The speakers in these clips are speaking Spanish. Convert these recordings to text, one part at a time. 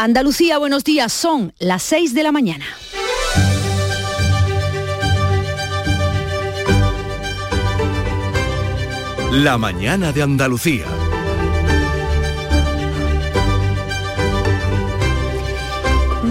Andalucía, buenos días, son las 6 de la mañana. La mañana de Andalucía.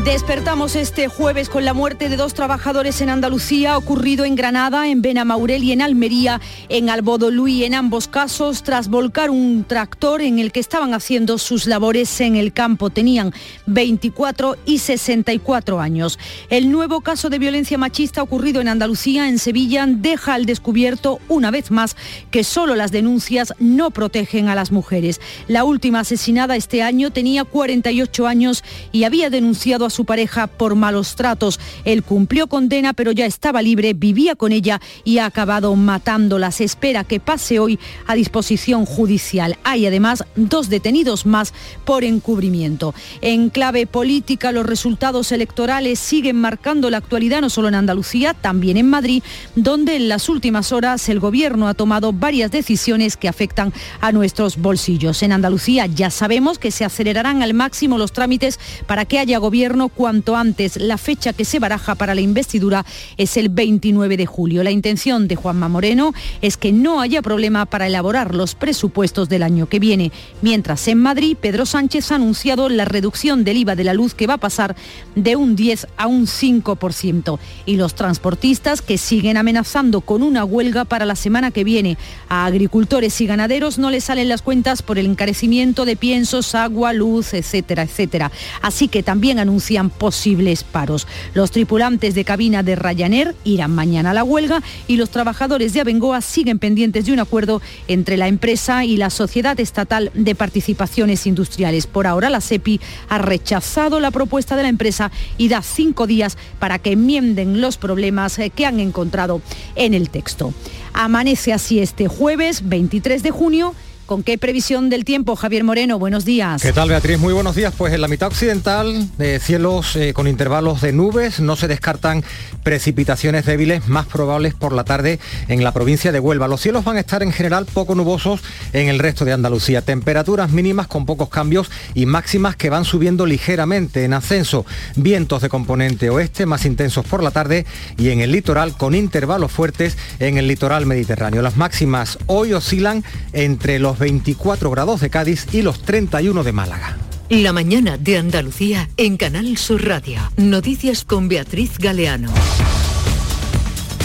Despertamos este jueves con la muerte de dos trabajadores en Andalucía, ocurrido en Granada, en Benamaurel y en Almería, en Albodoluí, en ambos casos, tras volcar un tractor en el que estaban haciendo sus labores en el campo. Tenían 24 y 64 años. El nuevo caso de violencia machista ocurrido en Andalucía, en Sevilla, deja al descubierto una vez más que solo las denuncias no protegen a las mujeres. La última asesinada este año tenía 48 años y había denunciado a su pareja por malos tratos. Él cumplió condena, pero ya estaba libre, vivía con ella y ha acabado matándola. Se espera que pase hoy a disposición judicial. Hay además dos detenidos más por encubrimiento. En clave política, los resultados electorales siguen marcando la actualidad no solo en Andalucía, también en Madrid, donde en las últimas horas el gobierno ha tomado varias decisiones que afectan a nuestros bolsillos. En Andalucía ya sabemos que se acelerarán al máximo los trámites para que haya gobierno cuanto antes. La fecha que se baraja para la investidura es el 29 de julio. La intención de Juanma Moreno es que no haya problema para elaborar los presupuestos del año que viene. Mientras en Madrid, Pedro Sánchez ha anunciado la reducción del IVA de la luz que va a pasar de un 10 a un 5%. Y los transportistas que siguen amenazando con una huelga para la semana que viene. A agricultores y ganaderos no les salen las cuentas por el encarecimiento de piensos, agua, luz, etcétera, etcétera. Así que también anuncia posibles paros. Los tripulantes de cabina de Ryanair irán mañana a la huelga y los trabajadores de Abengoa siguen pendientes de un acuerdo entre la empresa y la Sociedad Estatal de Participaciones Industriales. Por ahora la SEPI ha rechazado la propuesta de la empresa y da cinco días para que enmienden los problemas eh, que han encontrado en el texto. Amanece así este jueves 23 de junio ¿Con qué previsión del tiempo, Javier Moreno? Buenos días. ¿Qué tal, Beatriz? Muy buenos días. Pues en la mitad occidental, de cielos eh, con intervalos de nubes, no se descartan precipitaciones débiles más probables por la tarde en la provincia de Huelva. Los cielos van a estar en general poco nubosos en el resto de Andalucía. Temperaturas mínimas con pocos cambios y máximas que van subiendo ligeramente en ascenso. Vientos de componente oeste más intensos por la tarde y en el litoral con intervalos fuertes en el litoral mediterráneo. Las máximas hoy oscilan entre los 24 grados de Cádiz y los 31 de Málaga. La mañana de Andalucía en Canal Sur Radio. Noticias con Beatriz Galeano.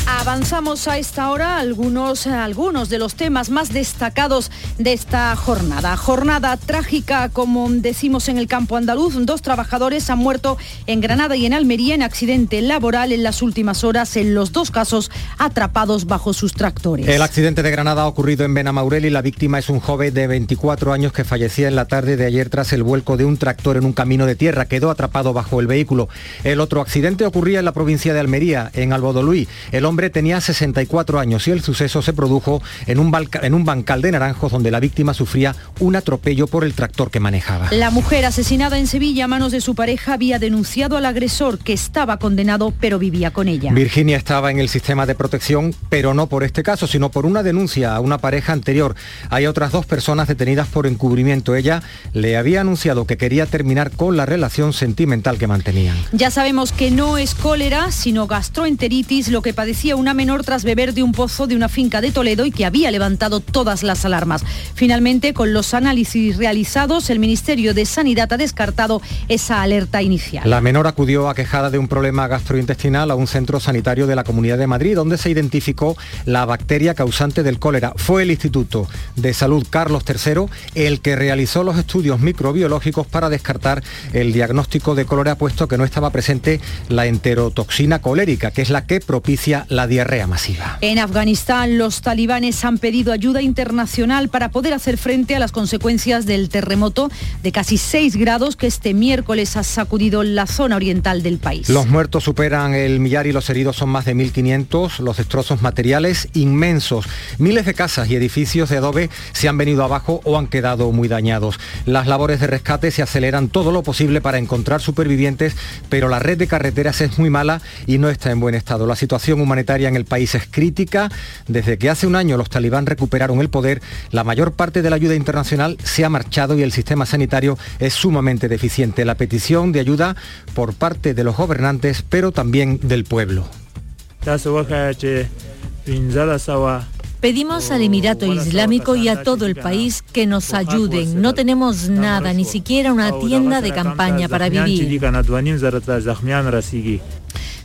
Avanzamos a esta hora algunos, algunos de los temas más destacados de esta jornada. Jornada trágica, como decimos en el campo andaluz. Dos trabajadores han muerto en Granada y en Almería en accidente laboral en las últimas horas, en los dos casos atrapados bajo sus tractores. El accidente de Granada ha ocurrido en Benamaurel y la víctima es un joven de 24 años que fallecía en la tarde de ayer tras el vuelco de un tractor en un camino de tierra. Quedó atrapado bajo el vehículo. El otro accidente ocurría en la provincia de Almería, en Albodoluí. El hombre tenía 64 años y el suceso se produjo en un, en un bancal de naranjos donde la víctima sufría un atropello por el tractor que manejaba. La mujer asesinada en Sevilla a manos de su pareja había denunciado al agresor que estaba condenado pero vivía con ella. Virginia estaba en el sistema de protección, pero no por este caso, sino por una denuncia a una pareja anterior. Hay otras dos personas detenidas por encubrimiento. Ella le había anunciado que quería terminar con la relación sentimental que mantenían. Ya sabemos que no es cólera, sino gastroenteritis, lo que padecía una menor tras beber de un pozo de una finca de Toledo y que había levantado todas las alarmas. Finalmente, con los análisis realizados, el Ministerio de Sanidad ha descartado esa alerta inicial. La menor acudió aquejada de un problema gastrointestinal a un centro sanitario de la Comunidad de Madrid, donde se identificó la bacteria causante del cólera. Fue el Instituto de Salud Carlos III el que realizó los estudios microbiológicos para descartar el diagnóstico de cólera, puesto que no estaba presente la enterotoxina colérica, que es la que propicia la diarrea masiva. En Afganistán, los talibanes han pedido ayuda internacional para poder hacer frente a las consecuencias del terremoto de casi 6 grados que este miércoles ha sacudido la zona oriental del país. Los muertos superan el millar y los heridos son más de 1.500, los destrozos materiales inmensos. Miles de casas y edificios de adobe se han venido abajo o han quedado muy dañados. Las labores de rescate se aceleran todo lo posible para encontrar supervivientes, pero la red de carreteras es muy mala y no está en buen estado. La situación humanitaria sanitaria en el país es crítica. Desde que hace un año los talibán recuperaron el poder, la mayor parte de la ayuda internacional se ha marchado y el sistema sanitario es sumamente deficiente. La petición de ayuda por parte de los gobernantes, pero también del pueblo. Pedimos al Emirato Islámico y a todo el país que nos ayuden. No tenemos nada, ni siquiera una tienda de campaña para vivir.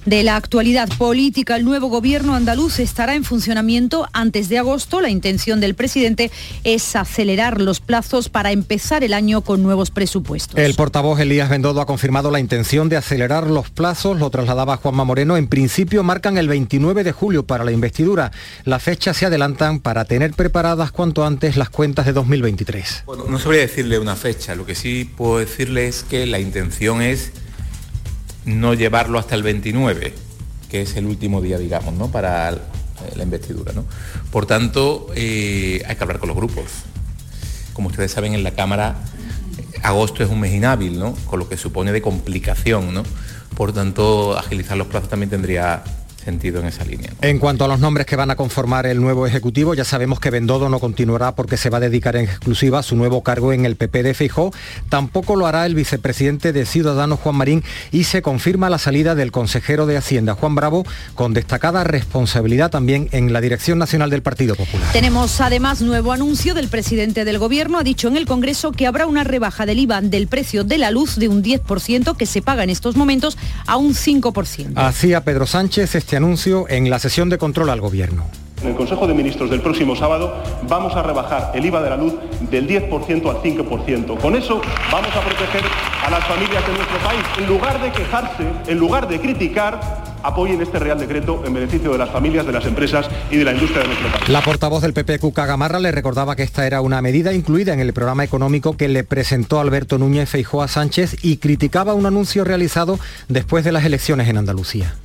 De la actualidad política, el nuevo gobierno andaluz estará en funcionamiento antes de agosto. La intención del presidente es acelerar los plazos para empezar el año con nuevos presupuestos. El portavoz Elías Bendodo ha confirmado la intención de acelerar los plazos, lo trasladaba Juanma Moreno. En principio marcan el 29 de julio para la investidura. Las fechas se adelantan para tener preparadas cuanto antes las cuentas de 2023. Bueno, no sabría decirle una fecha, lo que sí puedo decirle es que la intención es no llevarlo hasta el 29, que es el último día, digamos, ¿no? para la investidura. ¿no? Por tanto, eh, hay que hablar con los grupos. Como ustedes saben, en la Cámara agosto es un mes inhábil, ¿no? con lo que supone de complicación. ¿no? Por tanto, agilizar los plazos también tendría sentido en esa línea. En cuanto a los nombres que van a conformar el nuevo Ejecutivo, ya sabemos que Bendodo no continuará porque se va a dedicar en exclusiva a su nuevo cargo en el PP de Feijó. Tampoco lo hará el vicepresidente de Ciudadanos, Juan Marín, y se confirma la salida del consejero de Hacienda, Juan Bravo, con destacada responsabilidad también en la Dirección Nacional del Partido Popular. Tenemos además nuevo anuncio del presidente del Gobierno. Ha dicho en el Congreso que habrá una rebaja del IVA del precio de la luz de un 10% que se paga en estos momentos a un 5%. Hacía Pedro Sánchez este anuncio en la sesión de control al Gobierno. En el Consejo de Ministros del próximo sábado vamos a rebajar el IVA de la luz del 10% al 5%. Con eso vamos a proteger a las familias de nuestro país. En lugar de quejarse, en lugar de criticar, apoyen este Real Decreto en beneficio de las familias, de las empresas y de la industria de nuestro país. La portavoz del PP, Cuca Gamarra, le recordaba que esta era una medida incluida en el programa económico que le presentó Alberto Núñez Feijóo a Sánchez y criticaba un anuncio realizado después de las elecciones en Andalucía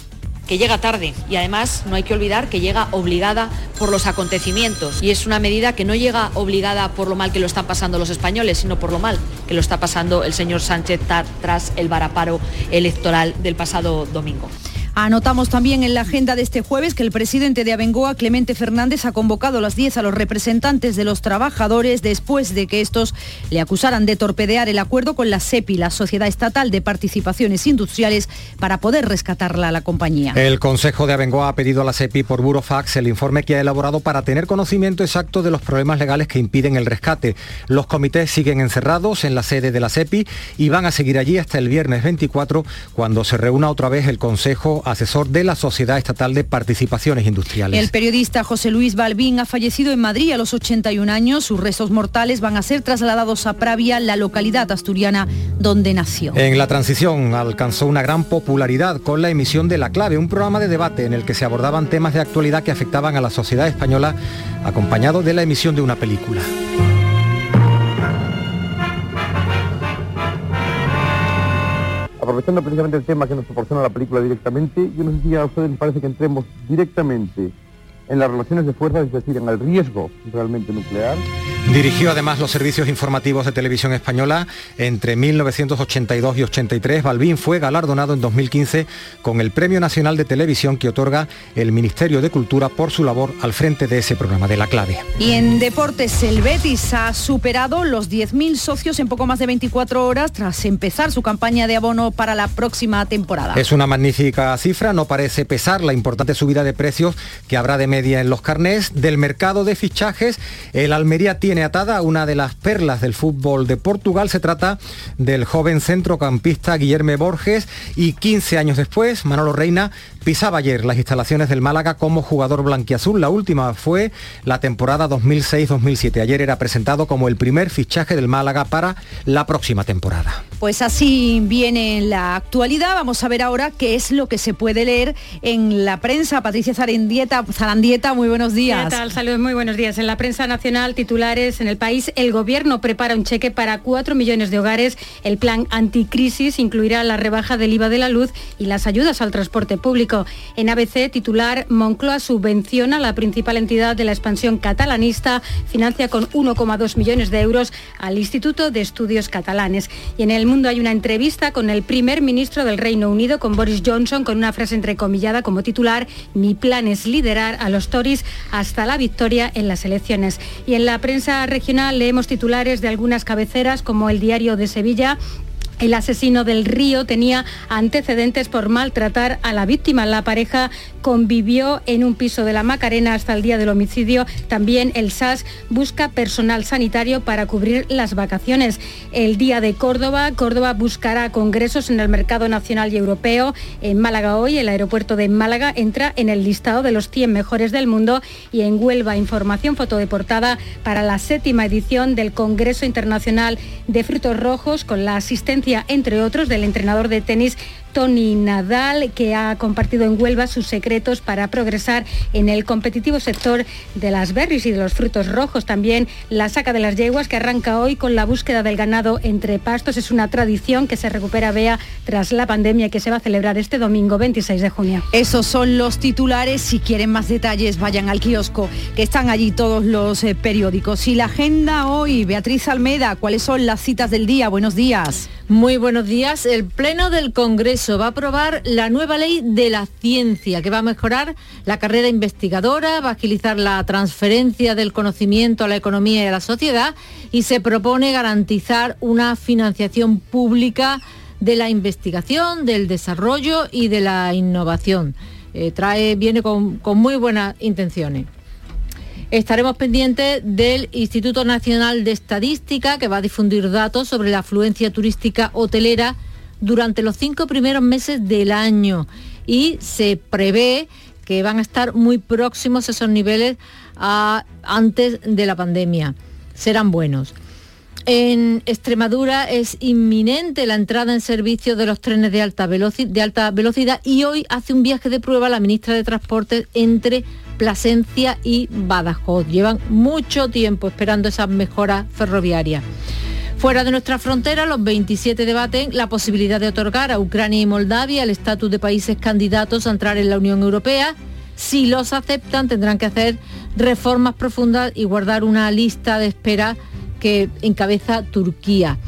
que llega tarde y además no hay que olvidar que llega obligada por los acontecimientos y es una medida que no llega obligada por lo mal que lo están pasando los españoles, sino por lo mal que lo está pasando el señor Sánchez tras el varaparo electoral del pasado domingo. Anotamos también en la agenda de este jueves que el presidente de Abengoa, Clemente Fernández, ha convocado a las 10 a los representantes de los trabajadores después de que estos le acusaran de torpedear el acuerdo con la SEPI, la Sociedad Estatal de Participaciones Industriales, para poder rescatarla a la compañía. El Consejo de Abengoa ha pedido a la SEPI por burofax el informe que ha elaborado para tener conocimiento exacto de los problemas legales que impiden el rescate. Los comités siguen encerrados en la sede de la SEPI y van a seguir allí hasta el viernes 24, cuando se reúna otra vez el Consejo asesor de la Sociedad Estatal de Participaciones Industriales. El periodista José Luis Balbín ha fallecido en Madrid a los 81 años. Sus restos mortales van a ser trasladados a Pravia, la localidad asturiana donde nació. En la transición alcanzó una gran popularidad con la emisión de La Clave, un programa de debate en el que se abordaban temas de actualidad que afectaban a la sociedad española, acompañado de la emisión de una película. Aprovechando precisamente el tema que nos proporciona la película directamente, yo no sé si a ustedes les parece que entremos directamente en las relaciones de fuerza, es decir, en el riesgo realmente nuclear. Dirigió además los servicios informativos de televisión española entre 1982 y 83. Balbín fue galardonado en 2015 con el Premio Nacional de Televisión que otorga el Ministerio de Cultura por su labor al frente de ese programa de La Clave. Y en deportes, el Betis ha superado los 10.000 socios en poco más de 24 horas tras empezar su campaña de abono para la próxima temporada. Es una magnífica cifra, no parece pesar la importante subida de precios que habrá de media en los carnés del mercado de fichajes. El Almería tiene tiene atada una de las perlas del fútbol de Portugal. Se trata del joven centrocampista Guillermo Borges y 15 años después, Manolo Reina pisaba ayer las instalaciones del Málaga como jugador blanquiazul. La última fue la temporada 2006-2007. Ayer era presentado como el primer fichaje del Málaga para la próxima temporada. Pues así viene la actualidad. Vamos a ver ahora qué es lo que se puede leer en la prensa. Patricia Zarandieta, Zarandieta muy buenos días. ¿Qué tal? Saludos, muy buenos días. En la prensa nacional titulares en el país. El gobierno prepara un cheque para 4 millones de hogares. El plan anticrisis incluirá la rebaja del IVA de la luz y las ayudas al transporte público. En ABC, titular, Moncloa subvenciona la principal entidad de la expansión catalanista, financia con 1,2 millones de euros al Instituto de Estudios Catalanes. Y en el mundo hay una entrevista con el primer ministro del Reino Unido, con Boris Johnson, con una frase entrecomillada como titular, mi plan es liderar a los Tories hasta la victoria en las elecciones. Y en la prensa regional leemos titulares de algunas cabeceras como el Diario de Sevilla el asesino del río tenía antecedentes por maltratar a la víctima. La pareja convivió en un piso de la Macarena hasta el día del homicidio. También el SAS busca personal sanitario para cubrir las vacaciones. El día de Córdoba, Córdoba buscará congresos en el mercado nacional y europeo. En Málaga hoy, el aeropuerto de Málaga entra en el listado de los 100 mejores del mundo y en Huelva información fotodeportada para la séptima edición del Congreso Internacional de Frutos Rojos con la asistencia entre otros, del entrenador de tenis Tony Nadal, que ha compartido en Huelva sus secretos para progresar en el competitivo sector de las berries y de los frutos rojos. También la saca de las yeguas, que arranca hoy con la búsqueda del ganado entre pastos. Es una tradición que se recupera, vea, tras la pandemia que se va a celebrar este domingo 26 de junio. Esos son los titulares. Si quieren más detalles, vayan al kiosco, que están allí todos los eh, periódicos. Y la agenda hoy, Beatriz Almeda, ¿cuáles son las citas del día? Buenos días. Muy buenos días. El Pleno del Congreso va a aprobar la nueva ley de la ciencia que va a mejorar la carrera investigadora, va a agilizar la transferencia del conocimiento a la economía y a la sociedad y se propone garantizar una financiación pública de la investigación, del desarrollo y de la innovación. Eh, trae, viene con muy buenas intenciones. Estaremos pendientes del Instituto Nacional de Estadística, que va a difundir datos sobre la afluencia turística hotelera durante los cinco primeros meses del año y se prevé que van a estar muy próximos esos niveles a, antes de la pandemia. Serán buenos. En Extremadura es inminente la entrada en servicio de los trenes de alta, de alta velocidad y hoy hace un viaje de prueba la ministra de Transportes entre Plasencia y Badajoz. Llevan mucho tiempo esperando esas mejoras ferroviarias. Fuera de nuestra frontera, los 27 debaten la posibilidad de otorgar a Ucrania y Moldavia el estatus de países candidatos a entrar en la Unión Europea. Si los aceptan, tendrán que hacer reformas profundas y guardar una lista de espera que encabeza Turquía.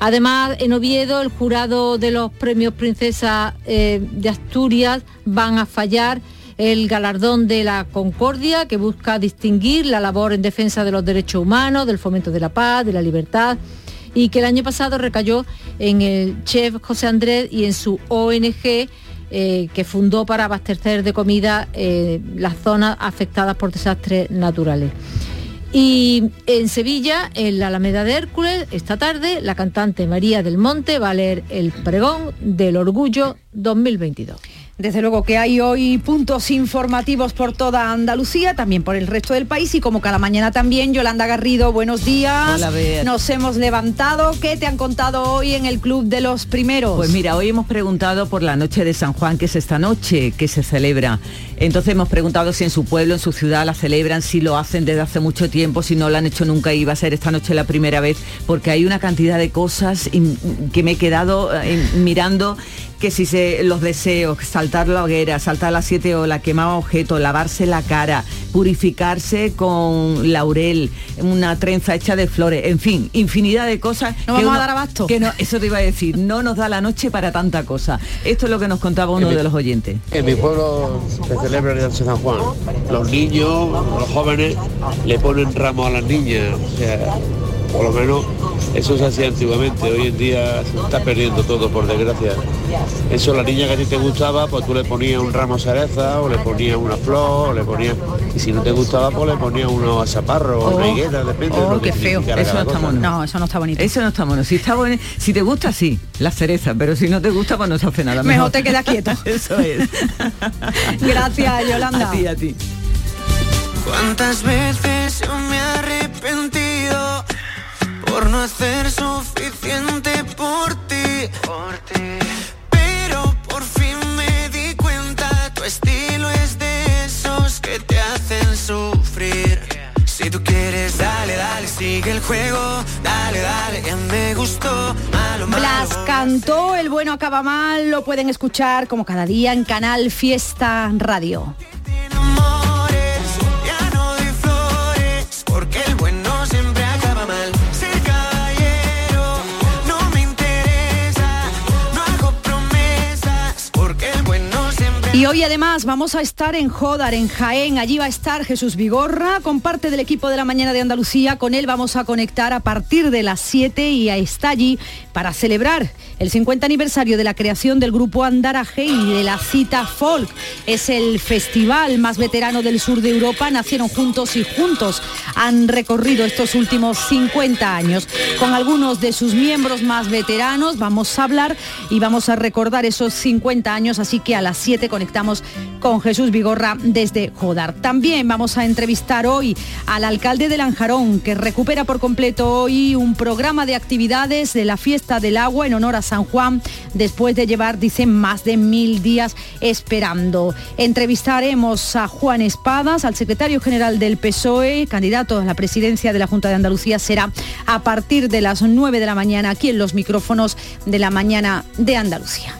Además, en Oviedo, el jurado de los premios Princesa eh, de Asturias van a fallar el galardón de la Concordia, que busca distinguir la labor en defensa de los derechos humanos, del fomento de la paz, de la libertad, y que el año pasado recayó en el chef José Andrés y en su ONG. Eh, que fundó para abastecer de comida eh, las zonas afectadas por desastres naturales. Y en Sevilla, en la Alameda de Hércules, esta tarde, la cantante María del Monte va a leer el pregón del orgullo 2022. Desde luego que hay hoy puntos informativos por toda Andalucía, también por el resto del país y como cada mañana también, Yolanda Garrido, buenos días. Hola, Nos hemos levantado. ¿Qué te han contado hoy en el Club de los Primeros? Pues mira, hoy hemos preguntado por la noche de San Juan, que es esta noche que se celebra. Entonces hemos preguntado si en su pueblo, en su ciudad la celebran, si lo hacen desde hace mucho tiempo, si no lo han hecho nunca y va a ser esta noche la primera vez, porque hay una cantidad de cosas que me he quedado eh, mirando que si se los deseos, saltar la hoguera, saltar las siete olas, quemar objetos, lavarse la cara, purificarse con laurel, una trenza hecha de flores, en fin, infinidad de cosas. No vamos a dar abasto. Que no, eso te iba a decir, no nos da la noche para tanta cosa. Esto es lo que nos contaba uno de los oyentes. En mi pueblo se celebra el San Juan. Los niños, los jóvenes le ponen ramos a las niñas. O sea, por lo menos eso se hacía antiguamente, hoy en día se está perdiendo todo por desgracia. Eso la niña que a ti te gustaba, pues tú le ponías un ramo cereza o le ponías una flor, o le ponías y si no te gustaba pues le ponías unos zaparros o una oh, higuera, depende de lo oh, qué feo. Eso no está bonito. No, eso no está bonito. Eso no está bueno. Si está bueno, si te gusta sí, la cereza, pero si no te gusta pues no se hace nada. Mejor, te quedas quieto. eso es. Gracias, Yolanda. A ti, a ti. ¿Cuántas veces yo me he arrepentido? Por no hacer suficiente por ti. Por ti. Pero por fin me di cuenta, tu estilo es de esos que te hacen sufrir. Si tú quieres, dale, dale, sí el juego, dale, dale, ya me gustó. Malo, Blas malo. cantó El bueno acaba mal, lo pueden escuchar como cada día en Canal Fiesta Radio. Y hoy además vamos a estar en Jodar, en Jaén. Allí va a estar Jesús Vigorra con parte del equipo de la mañana de Andalucía. Con él vamos a conectar a partir de las 7 y está allí para celebrar el 50 aniversario de la creación del grupo Andaraje y de la cita folk. Es el festival más veterano del sur de Europa. Nacieron juntos y juntos han recorrido estos últimos 50 años. Con algunos de sus miembros más veteranos vamos a hablar y vamos a recordar esos 50 años. Así que a las 7 conectamos con Jesús Vigorra desde Jodar. También vamos a entrevistar hoy al alcalde de Lanjarón, que recupera por completo hoy un programa de actividades de la fiesta del agua en honor a San Juan, después de llevar, dicen, más de mil días esperando. Entrevistaremos a Juan Espadas, al secretario general del PSOE, candidato a la presidencia de la Junta de Andalucía, será a partir de las 9 de la mañana aquí en los micrófonos de la mañana de Andalucía.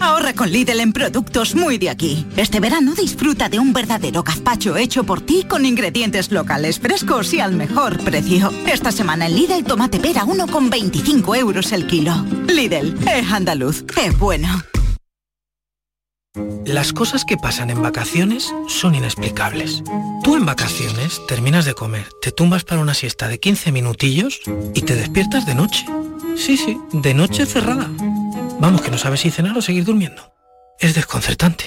Ahorra con Lidl en productos muy de aquí. Este verano disfruta de un verdadero gazpacho hecho por ti con ingredientes locales frescos y al mejor precio. Esta semana en Lidl tomate pera 1,25 euros el kilo. Lidl, es andaluz, es bueno. Las cosas que pasan en vacaciones son inexplicables. Tú en vacaciones terminas de comer, te tumbas para una siesta de 15 minutillos y te despiertas de noche. Sí, sí, de noche cerrada. Vamos, que no sabes si cenar o seguir durmiendo. Es desconcertante.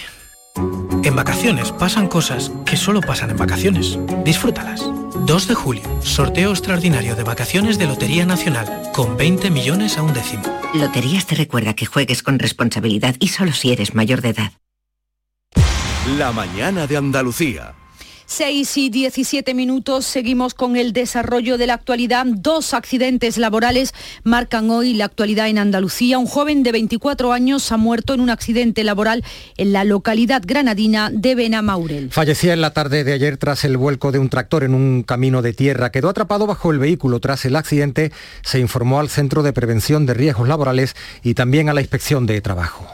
En vacaciones pasan cosas que solo pasan en vacaciones. Disfrútalas. 2 de julio, sorteo extraordinario de vacaciones de Lotería Nacional, con 20 millones a un décimo. Loterías te recuerda que juegues con responsabilidad y solo si eres mayor de edad. La mañana de Andalucía. 6 y 17 minutos, seguimos con el desarrollo de la actualidad. Dos accidentes laborales marcan hoy la actualidad en Andalucía. Un joven de 24 años ha muerto en un accidente laboral en la localidad granadina de Benamaurel. Fallecía en la tarde de ayer tras el vuelco de un tractor en un camino de tierra. Quedó atrapado bajo el vehículo. Tras el accidente se informó al Centro de Prevención de Riesgos Laborales y también a la Inspección de Trabajo.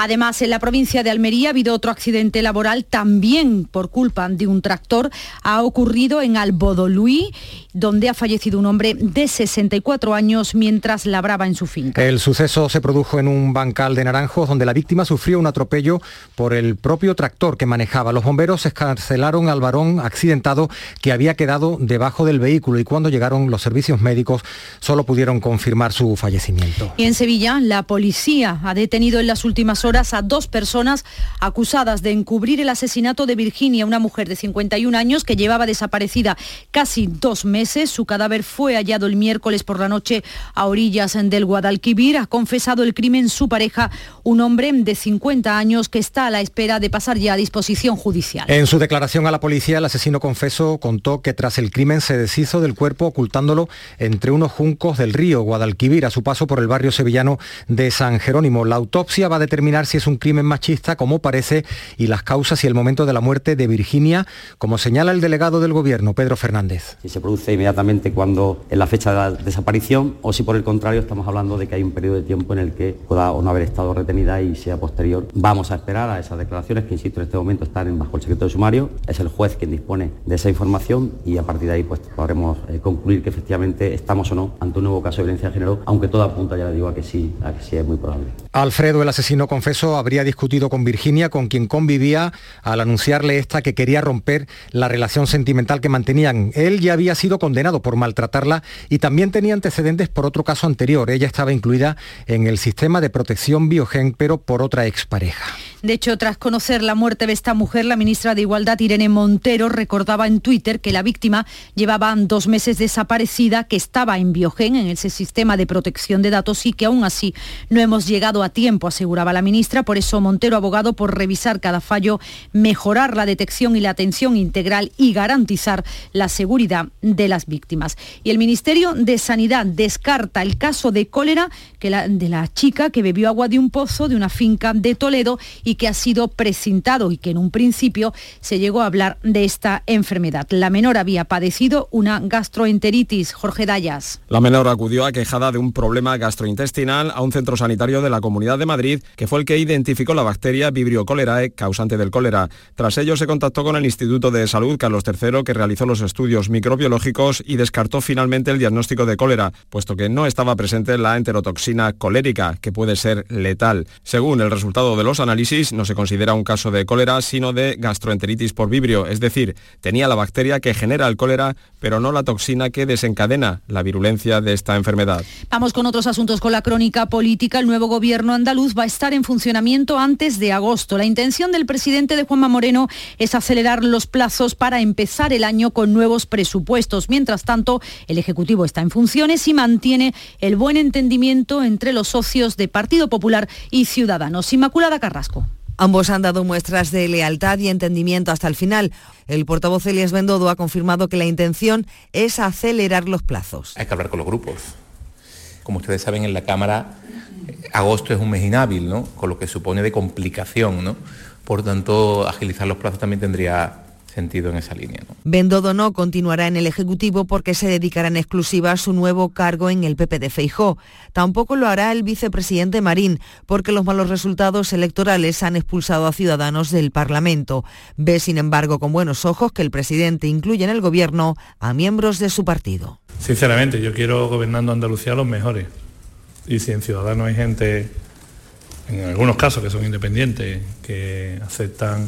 Además, en la provincia de Almería ha habido otro accidente laboral también por culpa de un tractor. Ha ocurrido en Albodoluí, donde ha fallecido un hombre de 64 años mientras labraba en su finca. El suceso se produjo en un bancal de naranjos donde la víctima sufrió un atropello por el propio tractor que manejaba. Los bomberos escarcelaron al varón accidentado que había quedado debajo del vehículo y cuando llegaron los servicios médicos solo pudieron confirmar su fallecimiento. Y en Sevilla, la policía ha detenido en las últimas horas a dos personas acusadas de encubrir el asesinato de Virginia, una mujer de 51 años que llevaba desaparecida casi dos meses. Su cadáver fue hallado el miércoles por la noche a orillas del Guadalquivir. Ha confesado el crimen su pareja, un hombre de 50 años que está a la espera de pasar ya a disposición judicial. En su declaración a la policía, el asesino confeso contó que tras el crimen se deshizo del cuerpo ocultándolo entre unos juncos del río Guadalquivir a su paso por el barrio sevillano de San Jerónimo. La autopsia va a determinar si es un crimen machista, como parece, y las causas y el momento de la muerte de Virginia, como señala el delegado del gobierno, Pedro Fernández. Si se produce inmediatamente cuando en la fecha de la desaparición o si por el contrario estamos hablando de que hay un periodo de tiempo en el que pueda o no haber estado retenida y sea posterior. Vamos a esperar a esas declaraciones que, insisto, en este momento están bajo el secreto de sumario. Es el juez quien dispone de esa información y a partir de ahí pues podremos eh, concluir que efectivamente estamos o no ante un nuevo caso de violencia de género, aunque todo apunta, ya le digo, a que sí, a que sí es muy probable. Alfredo, el asesino confeso, habría discutido con Virginia, con quien convivía, al anunciarle esta que quería romper la relación sentimental que mantenían. Él ya había sido condenado por maltratarla y también tenía antecedentes por otro caso anterior. Ella estaba incluida en el sistema de protección biogen, pero por otra expareja. De hecho, tras conocer la muerte de esta mujer, la ministra de Igualdad, Irene Montero, recordaba en Twitter que la víctima llevaba dos meses desaparecida, que estaba en Biogen, en ese sistema de protección de datos y que aún así no hemos llegado a tiempo, aseguraba la ministra. Por eso Montero abogado por revisar cada fallo, mejorar la detección y la atención integral y garantizar la seguridad de las víctimas. Y el Ministerio de Sanidad descarta el caso de cólera que de la chica que bebió agua de un pozo de una finca de Toledo que ha sido precintado y que en un principio se llegó a hablar de esta enfermedad. La menor había padecido una gastroenteritis. Jorge Dayas. La menor acudió aquejada de un problema gastrointestinal a un centro sanitario de la Comunidad de Madrid, que fue el que identificó la bacteria Vibrio cholerae, causante del cólera. Tras ello se contactó con el Instituto de Salud Carlos III, que realizó los estudios microbiológicos y descartó finalmente el diagnóstico de cólera, puesto que no estaba presente la enterotoxina colérica, que puede ser letal. Según el resultado de los análisis, no se considera un caso de cólera, sino de gastroenteritis por vibrio, es decir, tenía la bacteria que genera el cólera, pero no la toxina que desencadena la virulencia de esta enfermedad. Vamos con otros asuntos con la crónica política. El nuevo gobierno andaluz va a estar en funcionamiento antes de agosto. La intención del presidente de Juanma Moreno es acelerar los plazos para empezar el año con nuevos presupuestos. Mientras tanto, el Ejecutivo está en funciones y mantiene el buen entendimiento entre los socios de Partido Popular y Ciudadanos. Inmaculada Carrasco. Ambos han dado muestras de lealtad y entendimiento hasta el final. El portavoz Elias Bendodo ha confirmado que la intención es acelerar los plazos. Hay que hablar con los grupos. Como ustedes saben, en la Cámara agosto es un mes inhábil, ¿no? con lo que supone de complicación. ¿no? Por tanto, agilizar los plazos también tendría sentido en esa línea. ¿no? Bendodo no continuará en el Ejecutivo porque se dedicará en exclusiva a su nuevo cargo en el PP de Feijó. Tampoco lo hará el vicepresidente Marín porque los malos resultados electorales han expulsado a ciudadanos del Parlamento. Ve, sin embargo, con buenos ojos que el presidente incluya en el Gobierno a miembros de su partido. Sinceramente, yo quiero gobernando Andalucía los mejores. Y si en Ciudadanos hay gente, en algunos casos que son independientes, que aceptan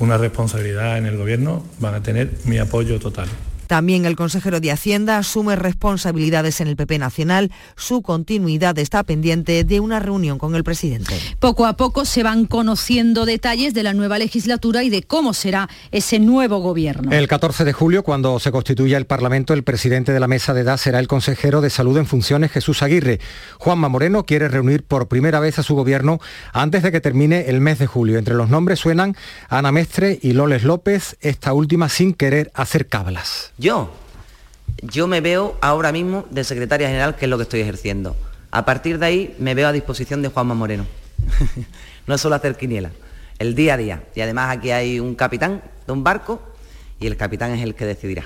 una responsabilidad en el gobierno, van a tener mi apoyo total. También el consejero de Hacienda asume responsabilidades en el PP Nacional. Su continuidad está pendiente de una reunión con el presidente. Poco a poco se van conociendo detalles de la nueva legislatura y de cómo será ese nuevo gobierno. El 14 de julio, cuando se constituya el Parlamento, el presidente de la mesa de edad será el consejero de Salud en funciones, Jesús Aguirre. Juanma Moreno quiere reunir por primera vez a su gobierno antes de que termine el mes de julio. Entre los nombres suenan Ana Mestre y Loles López, esta última sin querer hacer cábalas. Yo, yo me veo ahora mismo de secretaria general, que es lo que estoy ejerciendo. A partir de ahí me veo a disposición de Juanma Moreno. no es solo hacer quiniela, el día a día. Y además aquí hay un capitán de un barco y el capitán es el que decidirá.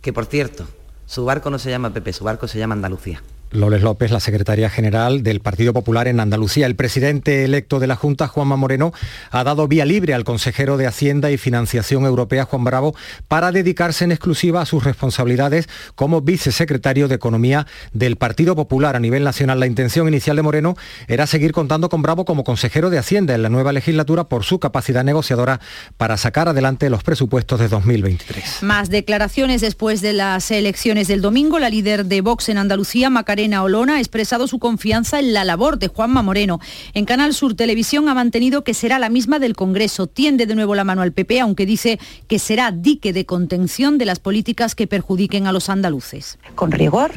Que por cierto, su barco no se llama Pepe, su barco se llama Andalucía. Loles López, la secretaria general del Partido Popular en Andalucía. El presidente electo de la Junta, Juanma Moreno, ha dado vía libre al consejero de Hacienda y Financiación Europea, Juan Bravo, para dedicarse en exclusiva a sus responsabilidades como vicesecretario de Economía del Partido Popular a nivel nacional. La intención inicial de Moreno era seguir contando con Bravo como consejero de Hacienda en la nueva legislatura por su capacidad negociadora para sacar adelante los presupuestos de 2023. Más declaraciones después de las elecciones del domingo. La líder de Vox en Andalucía, Macarena Macarena Olona ha expresado su confianza en la labor de Juanma Moreno. En Canal Sur Televisión ha mantenido que será la misma del Congreso. Tiende de nuevo la mano al PP, aunque dice que será dique de contención de las políticas que perjudiquen a los andaluces. Con rigor,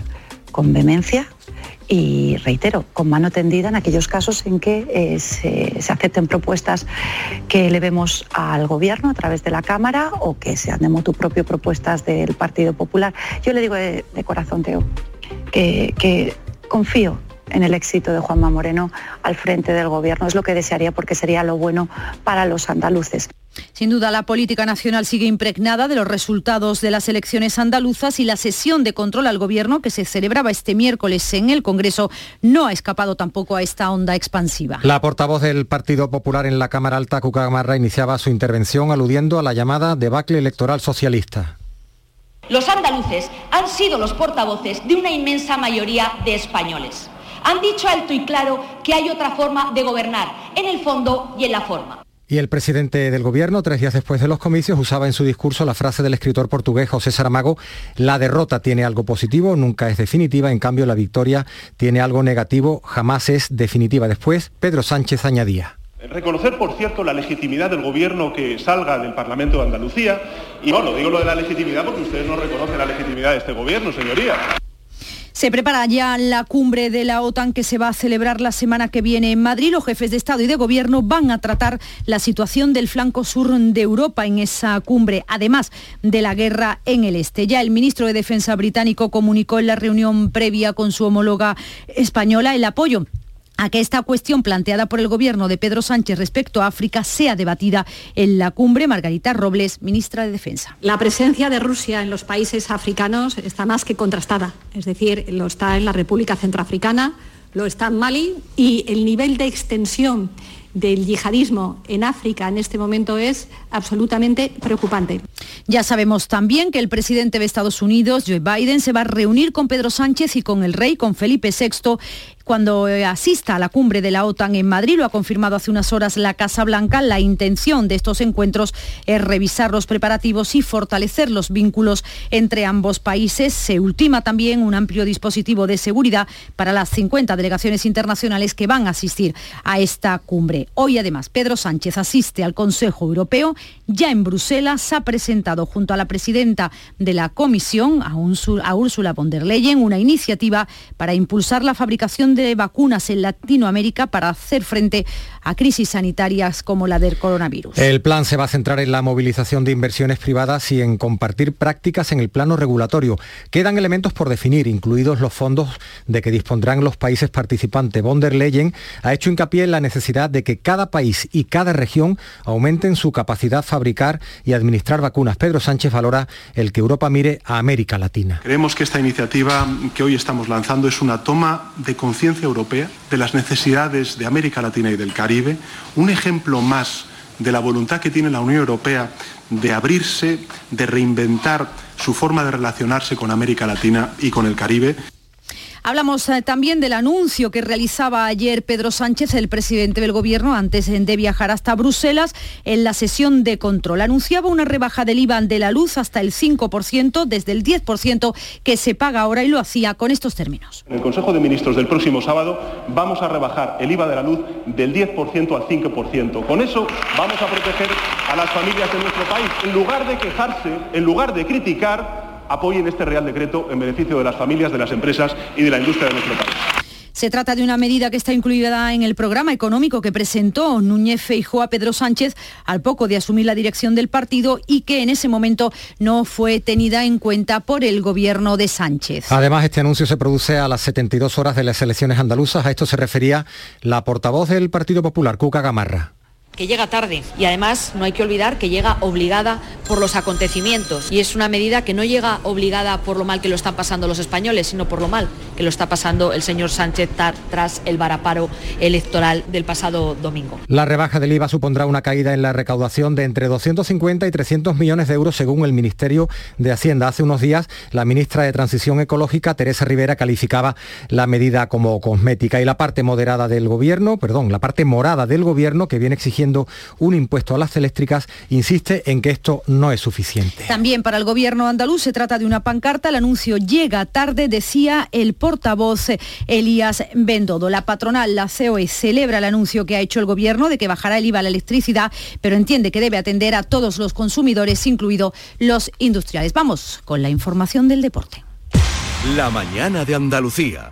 con vehemencia y reitero, con mano tendida en aquellos casos en que eh, se, acepten propuestas que le vemos al Gobierno a través de la Cámara o que sean de motu propio propuestas del Partido Popular. Yo le digo de corazón, Teo, que, confío en el éxito de Juanma Moreno al frente del Gobierno. Es lo que desearía porque sería lo bueno para los andaluces. Sin duda, la política nacional sigue impregnada de los resultados de las elecciones andaluzas y la sesión de control al Gobierno que se celebraba este miércoles en el Congreso no ha escapado tampoco a esta onda expansiva. La portavoz del Partido Popular en la Cámara Alta, Cuca Gamarra, iniciaba su intervención aludiendo a la llamada debacle electoral socialista. Los andaluces han sido los portavoces de una inmensa mayoría de españoles. Han dicho alto y claro que hay otra forma de gobernar, en el fondo y en la forma. Y el presidente del gobierno, tres días después de los comicios, usaba en su discurso la frase del escritor portugués José Saramago, la derrota tiene algo positivo, nunca es definitiva, en cambio la victoria tiene algo negativo, jamás es definitiva. Después, Pedro Sánchez añadía. Reconocer, por cierto, la legitimidad del gobierno que salga del Parlamento de Andalucía. Y bueno, digo lo de la legitimidad porque ustedes no reconocen la legitimidad de este gobierno, señoría. Se prepara ya la cumbre de la OTAN que se va a celebrar la semana que viene en Madrid. Los jefes de Estado y de Gobierno van a tratar la situación del flanco sur de Europa en esa cumbre, además de la guerra en el este. Ya el ministro de Defensa británico comunicó en la reunión previa con su homóloga española el apoyo a que esta cuestión planteada por el gobierno de Pedro Sánchez respecto a África sea debatida en la cumbre. Margarita Robles, ministra de Defensa. La presencia de Rusia en los países africanos está más que contrastada, es decir, lo está en la República Centroafricana, lo está en Mali y el nivel de extensión del yihadismo en África en este momento es absolutamente preocupante. Ya sabemos también que el presidente de Estados Unidos, Joe Biden, se va a reunir con Pedro Sánchez y con el rey, con Felipe VI, cuando eh, asista a la cumbre de la OTAN en Madrid. Lo ha confirmado hace unas horas la Casa Blanca. La intención de estos encuentros es revisar los preparativos y fortalecer los vínculos entre ambos países. Se ultima también un amplio dispositivo de seguridad para las 50 delegaciones internacionales que van a asistir a esta cumbre. Hoy además Pedro Sánchez asiste al Consejo Europeo. Ya en Bruselas ha presentado junto a la presidenta de la Comisión, a Úrsula von der Leyen, una iniciativa para impulsar la fabricación de vacunas en Latinoamérica para hacer frente a crisis sanitarias como la del coronavirus. El plan se va a centrar en la movilización de inversiones privadas y en compartir prácticas en el plano regulatorio. Quedan elementos por definir, incluidos los fondos de que dispondrán los países participantes. Von der Leyen ha hecho hincapié en la necesidad de que cada país y cada región aumenten su capacidad de fabricar y administrar vacunas. Pedro Sánchez valora el que Europa mire a América Latina. Creemos que esta iniciativa que hoy estamos lanzando es una toma de conciencia europea de las necesidades de América Latina y del Caribe, un ejemplo más de la voluntad que tiene la Unión Europea de abrirse, de reinventar su forma de relacionarse con América Latina y con el Caribe. Hablamos eh, también del anuncio que realizaba ayer Pedro Sánchez, el presidente del Gobierno, antes de viajar hasta Bruselas, en la sesión de control. Anunciaba una rebaja del IVA de la luz hasta el 5%, desde el 10% que se paga ahora y lo hacía con estos términos. En el Consejo de Ministros del próximo sábado vamos a rebajar el IVA de la luz del 10% al 5%. Con eso vamos a proteger a las familias de nuestro país. En lugar de quejarse, en lugar de criticar, apoyen este Real Decreto en beneficio de las familias, de las empresas y de la industria de nuestro país. Se trata de una medida que está incluida en el programa económico que presentó Núñez Feijóo a Pedro Sánchez al poco de asumir la dirección del partido y que en ese momento no fue tenida en cuenta por el gobierno de Sánchez. Además, este anuncio se produce a las 72 horas de las elecciones andaluzas. A esto se refería la portavoz del Partido Popular, Cuca Gamarra que llega tarde y además no hay que olvidar que llega obligada por los acontecimientos y es una medida que no llega obligada por lo mal que lo están pasando los españoles, sino por lo mal que lo está pasando el señor Sánchez tras el varaparo electoral del pasado domingo. La rebaja del IVA supondrá una caída en la recaudación de entre 250 y 300 millones de euros según el Ministerio de Hacienda. Hace unos días la ministra de Transición Ecológica, Teresa Rivera, calificaba la medida como cosmética y la parte moderada del gobierno, perdón, la parte morada del gobierno que viene exigiendo un impuesto a las eléctricas, insiste en que esto no es suficiente. También para el gobierno andaluz se trata de una pancarta. El anuncio llega tarde, decía el portavoz Elías Bendodo. La patronal, la COE, celebra el anuncio que ha hecho el gobierno de que bajará el IVA a la electricidad, pero entiende que debe atender a todos los consumidores, incluidos los industriales. Vamos con la información del deporte. La mañana de Andalucía.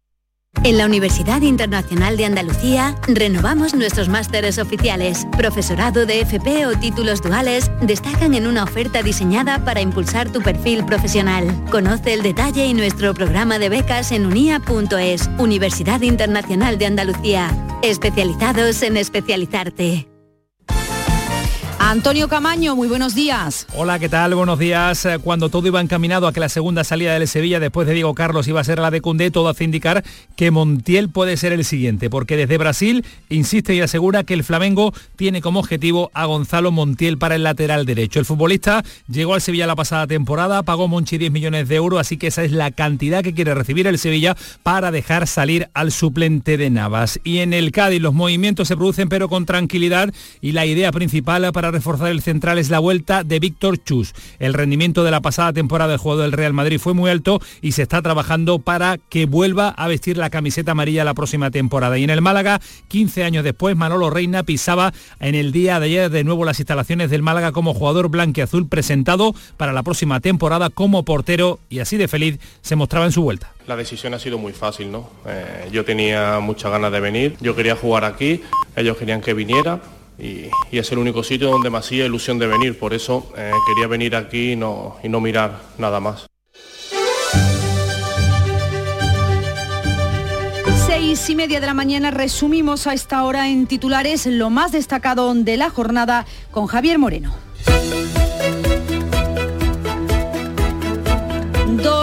En la Universidad Internacional de Andalucía renovamos nuestros másteres oficiales. Profesorado de FP o títulos duales destacan en una oferta diseñada para impulsar tu perfil profesional. Conoce el detalle y nuestro programa de becas en unia.es. Universidad Internacional de Andalucía. Especializados en especializarte. Antonio Camaño, muy buenos días. Hola, ¿qué tal? Buenos días. Eh, cuando todo iba encaminado a que la segunda salida del Sevilla después de Diego Carlos iba a ser la de Cundé, todo hace indicar que Montiel puede ser el siguiente, porque desde Brasil insiste y asegura que el Flamengo tiene como objetivo a Gonzalo Montiel para el lateral derecho. El futbolista llegó al Sevilla la pasada temporada, pagó Monchi 10 millones de euros, así que esa es la cantidad que quiere recibir el Sevilla para dejar salir al suplente de Navas. Y en el Cádiz los movimientos se producen pero con tranquilidad y la idea principal para reforzar el central es la vuelta de Víctor Chus. El rendimiento de la pasada temporada del jugador del Real Madrid fue muy alto y se está trabajando para que vuelva a vestir la camiseta amarilla la próxima temporada. Y en el Málaga, 15 años después, Manolo Reina pisaba en el día de ayer de nuevo las instalaciones del Málaga como jugador blanqueazul presentado para la próxima temporada como portero y así de feliz se mostraba en su vuelta. La decisión ha sido muy fácil, ¿no? Eh, yo tenía muchas ganas de venir, yo quería jugar aquí, ellos querían que viniera y, es el único sitio donde me hacía ilusión de venir, por eso eh, quería venir aquí y no, y no mirar nada más. Seis y media de la mañana resumimos a esta hora en titulares lo más destacado de la jornada con Javier Moreno.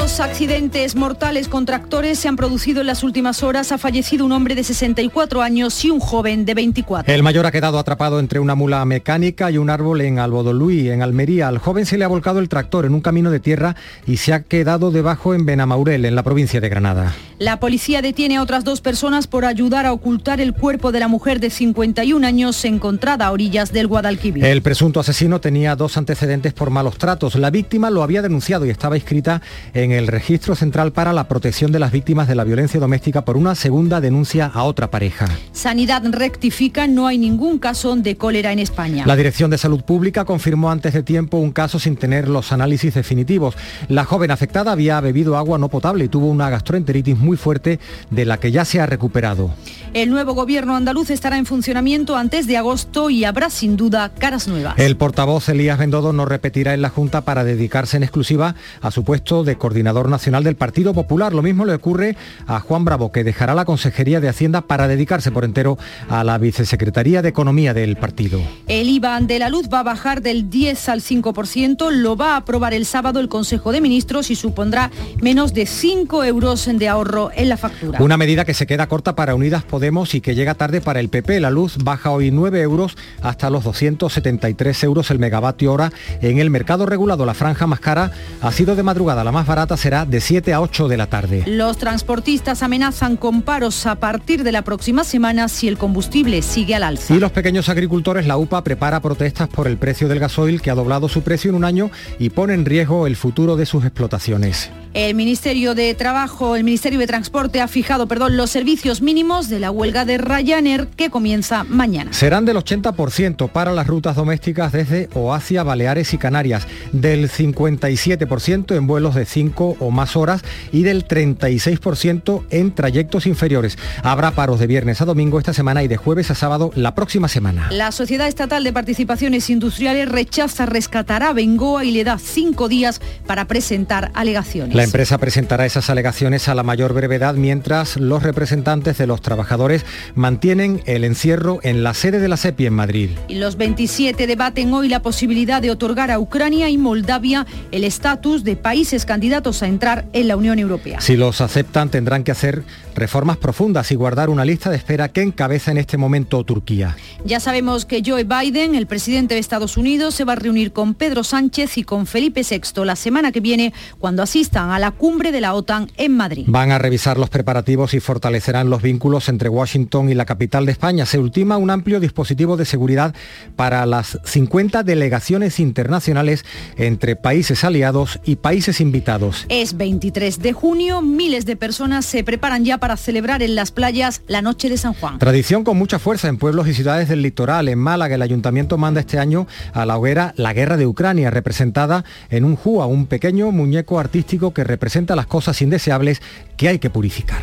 Dos accidentes mortales con tractores se han producido en las últimas horas. Ha fallecido un hombre de 64 años y un joven de 24. El mayor ha quedado atrapado entre una mula mecánica y un árbol en Albodoluí, en Almería. Al joven se le ha volcado el tractor en un camino de tierra y se ha quedado debajo en Benamaurel, en la provincia de Granada. La policía detiene a otras dos personas por ayudar a ocultar el cuerpo de la mujer de 51 años encontrada a orillas del Guadalquivir. El presunto asesino tenía dos antecedentes por malos tratos. La víctima lo había denunciado y estaba inscrita en el Registro Central para la Protección de las Víctimas de la Violencia Doméstica por una segunda denuncia a otra pareja. Sanidad rectifica, no hay ningún caso de cólera en España. La Dirección de Salud Pública confirmó antes de tiempo un caso sin tener los análisis definitivos. La joven afectada había bebido agua no potable y tuvo una gastroenteritis muy fuerte de la que ya se ha recuperado. El nuevo gobierno andaluz estará en funcionamiento antes de agosto y habrá sin duda caras nuevas. El portavoz Elías Bendodo no repetirá en la Junta para dedicarse en exclusiva a su puesto de coordinador nacional del Partido Popular. Lo mismo le ocurre a Juan Bravo, que dejará la Consejería de Hacienda para dedicarse por entero a la Vicesecretaría de Economía del partido. El IVA de la luz va a bajar del 10 al 5%, lo va a aprobar el sábado el Consejo de Ministros y supondrá menos de 5 euros de ahorro en la factura. Una medida que se queda corta para Unidas Podemos y que llega tarde para el PP. La luz baja hoy 9 euros hasta los 273 euros el megavatio hora en el mercado regulado. La franja más cara ha sido de madrugada, la más barata será de 7 a 8 de la tarde. Los transportistas amenazan con paros a partir de la próxima semana si el combustible sigue al alza. Y los pequeños agricultores, la UPA prepara protestas por el precio del gasoil que ha doblado su precio en un año y pone en riesgo el futuro de sus explotaciones. El Ministerio de Trabajo, el Ministerio de Transporte ha fijado, perdón, los servicios mínimos de la huelga de Ryanair que comienza mañana. Serán del 80% para las rutas domésticas desde o hacia Baleares y Canarias, del 57% en vuelos de 5 o más horas y del 36% en trayectos inferiores. Habrá paros de viernes a domingo esta semana y de jueves a sábado la próxima semana. La Sociedad Estatal de Participaciones Industriales rechaza rescatar a Bengoa y le da cinco días para presentar alegaciones. La empresa presentará esas alegaciones a la mayor brevedad mientras los representantes de los trabajadores mantienen el encierro en la sede de la SEPI en Madrid. Y los 27 debaten hoy la posibilidad de otorgar a Ucrania y Moldavia el estatus de países candidatos a entrar en la Unión Europea. Si los aceptan tendrán que hacer reformas profundas y guardar una lista de espera que encabeza en este momento Turquía. Ya sabemos que Joe Biden, el presidente de Estados Unidos, se va a reunir con Pedro Sánchez y con Felipe VI la semana que viene cuando a la cumbre de la OTAN en Madrid. Van a revisar los preparativos y fortalecerán los vínculos entre Washington y la capital de España. Se ultima un amplio dispositivo de seguridad para las 50 delegaciones internacionales entre países aliados y países invitados. Es 23 de junio, miles de personas se preparan ya para celebrar en las playas la noche de San Juan. Tradición con mucha fuerza en pueblos y ciudades del litoral. En Málaga el ayuntamiento manda este año a la hoguera la guerra de Ucrania, representada en un júa, un pequeño muñeco artístico que representa las cosas indeseables que hay que purificar.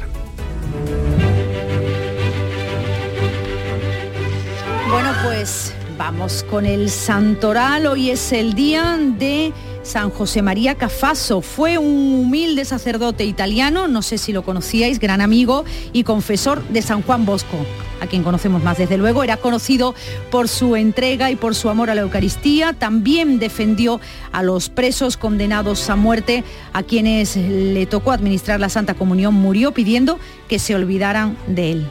Bueno, pues vamos con el santoral. Hoy es el día de San José María Cafaso. Fue un humilde sacerdote italiano, no sé si lo conocíais, gran amigo y confesor de San Juan Bosco, a quien conocemos más desde luego. Era conocido por su entrega y por su amor a la Eucaristía. También defendió a los presos condenados a muerte, a quienes le tocó administrar la Santa Comunión. Murió pidiendo que se olvidaran de él.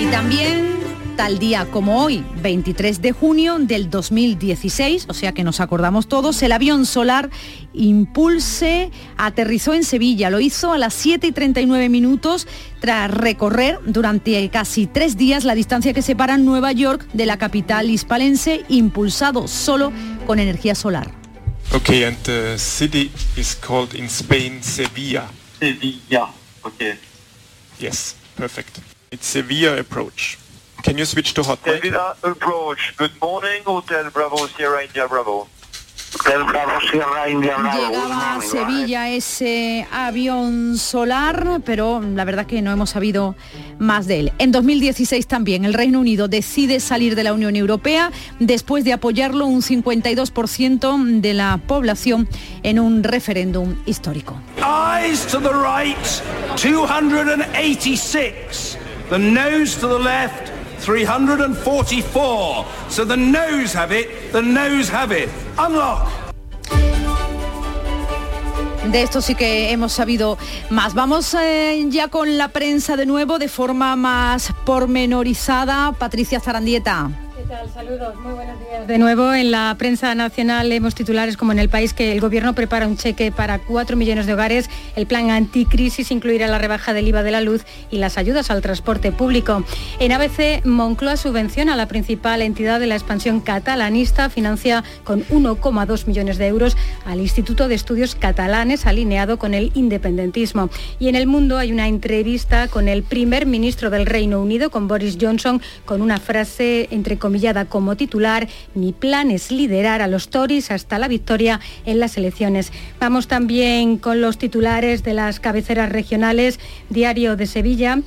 Y también tal día como hoy, 23 de junio del 2016, o sea que nos acordamos todos, el avión solar Impulse aterrizó en Sevilla. Lo hizo a las 7 y 39 minutos tras recorrer durante casi tres días la distancia que separa Nueva York de la capital hispalense, impulsado solo con energía solar. Okay, and the city is called in Spain Sevilla. Sevilla, okay. Yes, perfect. It's Sevilla approach. Can you switch to hot mic? Sevilla approach. Good morning, Hotel Bravo Sierra India Bravo. Hotel Bravo Sierra India Bravo. Good Llegaba a Sevilla ese avión solar, pero la verdad que no hemos sabido más de él. En 2016 también el Reino Unido decide salir de la Unión Europea después de apoyarlo un 52% de la población en un referéndum histórico. Eyes to the right, 286. The nose to the left, 344. So the nose have it, the nose have it. Unlock. De esto sí que hemos sabido más. Vamos eh, ya con la prensa de nuevo de forma más pormenorizada. Patricia Zarandieta. Saludos, muy buenos días. De nuevo, en la prensa nacional leemos titulares como en el país que el gobierno prepara un cheque para 4 millones de hogares. El plan anticrisis incluirá la rebaja del IVA de la luz y las ayudas al transporte público. En ABC, Moncloa subvenciona a la principal entidad de la expansión catalanista, financia con 1,2 millones de euros al Instituto de Estudios Catalanes, alineado con el independentismo. Y en el mundo hay una entrevista con el primer ministro del Reino Unido, con Boris Johnson, con una frase como titular, mi plan es liderar a los Tories hasta la victoria en las elecciones. Vamos también con los titulares de las cabeceras regionales, Diario de Sevilla.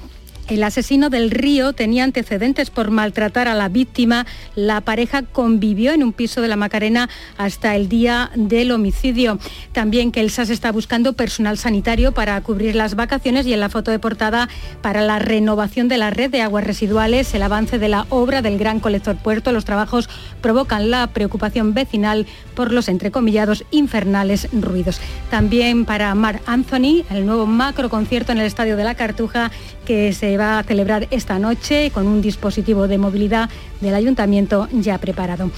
El asesino del río tenía antecedentes por maltratar a la víctima. La pareja convivió en un piso de la Macarena hasta el día del homicidio. También que el SAS está buscando personal sanitario para cubrir las vacaciones y en la foto de portada para la renovación de la red de aguas residuales, el avance de la obra del gran colector puerto. Los trabajos provocan la preocupación vecinal por los entrecomillados infernales ruidos. También para Mar Anthony, el nuevo macro concierto en el Estadio de la Cartuja que se va a celebrar esta noche con un dispositivo de movilidad del ayuntamiento ya preparado.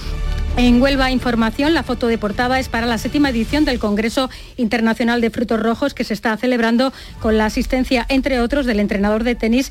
En Huelva Información, la foto de portada es para la séptima edición del Congreso Internacional de Frutos Rojos que se está celebrando con la asistencia, entre otros, del entrenador de tenis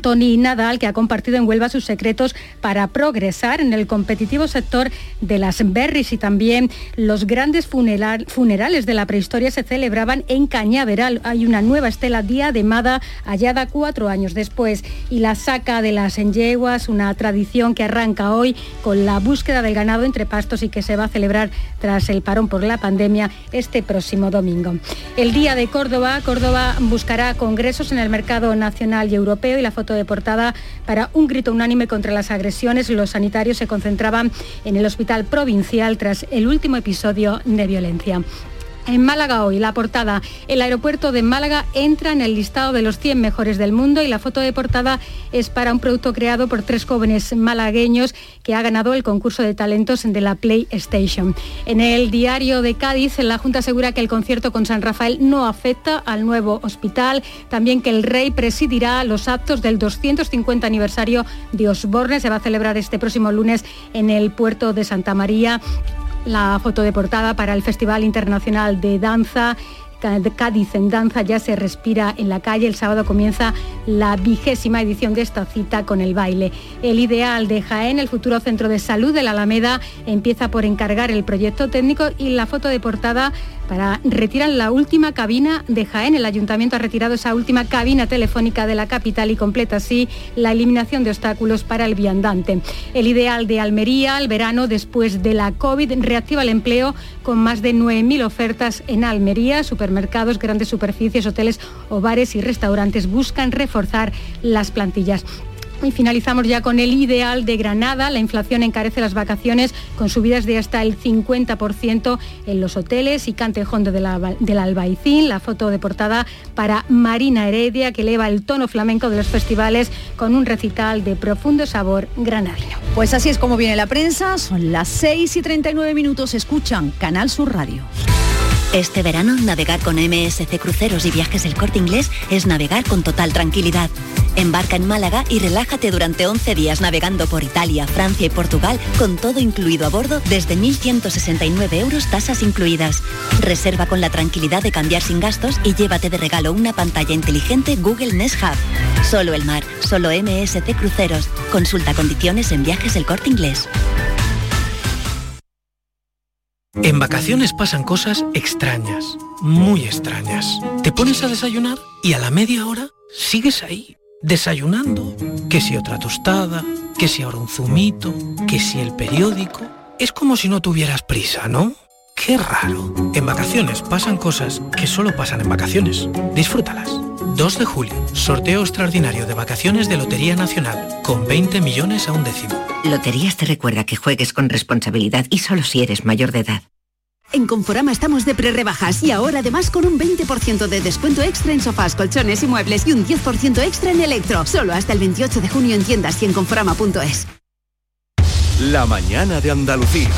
Tony Nadal, que ha compartido en Huelva sus secretos para progresar en el competitivo sector de las berries y también los grandes funerales de la prehistoria se celebraban en Cañaveral. Hay una nueva estela diademada hallada cuatro años después y la saca de las enyeguas, una tradición que arranca hoy con la búsqueda del ganado entre pastos y que se va a celebrar tras el parón por la pandemia este próximo domingo. El Día de Córdoba, Córdoba buscará congresos en el mercado nacional y europeo y la portada para un grito unánime contra las agresiones. Los sanitarios se concentraban en el hospital provincial tras el último episodio de violencia. En Málaga hoy, la portada, el aeropuerto de Málaga entra en el listado de los 100 mejores del mundo y la foto de portada es para un producto creado por tres jóvenes malagueños que ha ganado el concurso de talentos de la PlayStation. En el diario de Cádiz, la Junta asegura que el concierto con San Rafael no afecta al nuevo hospital, también que el rey presidirá los actos del 250 aniversario de Osborne, se va a celebrar este próximo lunes en el puerto de Santa María la foto de portada para el Festival Internacional de Danza. Cádiz en danza ya se respira en la calle. El sábado comienza la vigésima edición de esta cita con el baile. El ideal de Jaén, el futuro centro de salud de la Alameda, empieza por encargar el proyecto técnico y la foto de portada para retirar la última cabina de Jaén. El ayuntamiento ha retirado esa última cabina telefónica de la capital y completa así la eliminación de obstáculos para el viandante. El ideal de Almería, el verano después de la COVID, reactiva el empleo con más de 9.000 ofertas en Almería. Supermercados, grandes superficies, hoteles o bares y restaurantes buscan reforzar las plantillas. Y finalizamos ya con el ideal de Granada. La inflación encarece las vacaciones con subidas de hasta el 50% en los hoteles y Cantejondo del Albaicín. La foto de portada para Marina Heredia que eleva el tono flamenco de los festivales con un recital de profundo sabor granadino. Pues así es como viene la prensa. Son las 6 y 39 minutos. Escuchan Canal Sur Radio. Este verano, navegar con MSC Cruceros y Viajes El Corte Inglés es navegar con total tranquilidad. Embarca en Málaga y relájate durante 11 días navegando por Italia, Francia y Portugal con todo incluido a bordo desde 1.169 euros tasas incluidas. Reserva con la tranquilidad de cambiar sin gastos y llévate de regalo una pantalla inteligente Google Nest Hub. Solo el mar, solo MSC Cruceros. Consulta condiciones en Viajes El Corte Inglés. En vacaciones pasan cosas extrañas, muy extrañas. Te pones a desayunar y a la media hora sigues ahí, desayunando. Que si otra tostada, que si ahora un zumito, que si el periódico. Es como si no tuvieras prisa, ¿no? Qué raro. En vacaciones pasan cosas que solo pasan en vacaciones. Disfrútalas. 2 de julio, sorteo extraordinario de vacaciones de Lotería Nacional, con 20 millones a un décimo. Loterías te recuerda que juegues con responsabilidad y solo si eres mayor de edad. En Conforama estamos de pre-rebajas y ahora además con un 20% de descuento extra en sofás, colchones y muebles y un 10% extra en electro. Solo hasta el 28 de junio en tiendas y en conforama.es. La mañana de Andalucía.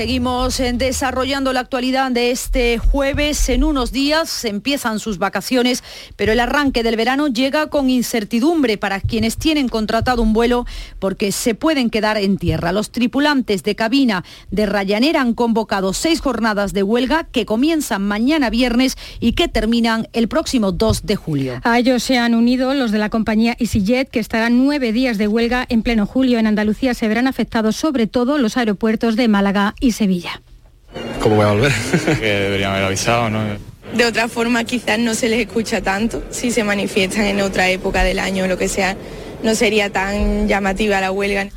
Seguimos desarrollando la actualidad de este jueves. En unos días empiezan sus vacaciones, pero el arranque del verano llega con incertidumbre para quienes tienen contratado un vuelo porque se pueden quedar en tierra. Los tripulantes de cabina de Ryanair han convocado seis jornadas de huelga que comienzan mañana viernes y que terminan el próximo 2 de julio. A ellos se han unido los de la compañía EasyJet, que estarán nueve días de huelga en pleno julio. En Andalucía se verán afectados sobre todo los aeropuertos de Málaga y Sevilla. ¿Cómo voy a volver? que deberían haber avisado, ¿no? De otra forma quizás no se les escucha tanto, si se manifiestan en otra época del año o lo que sea, no sería tan llamativa la huelga.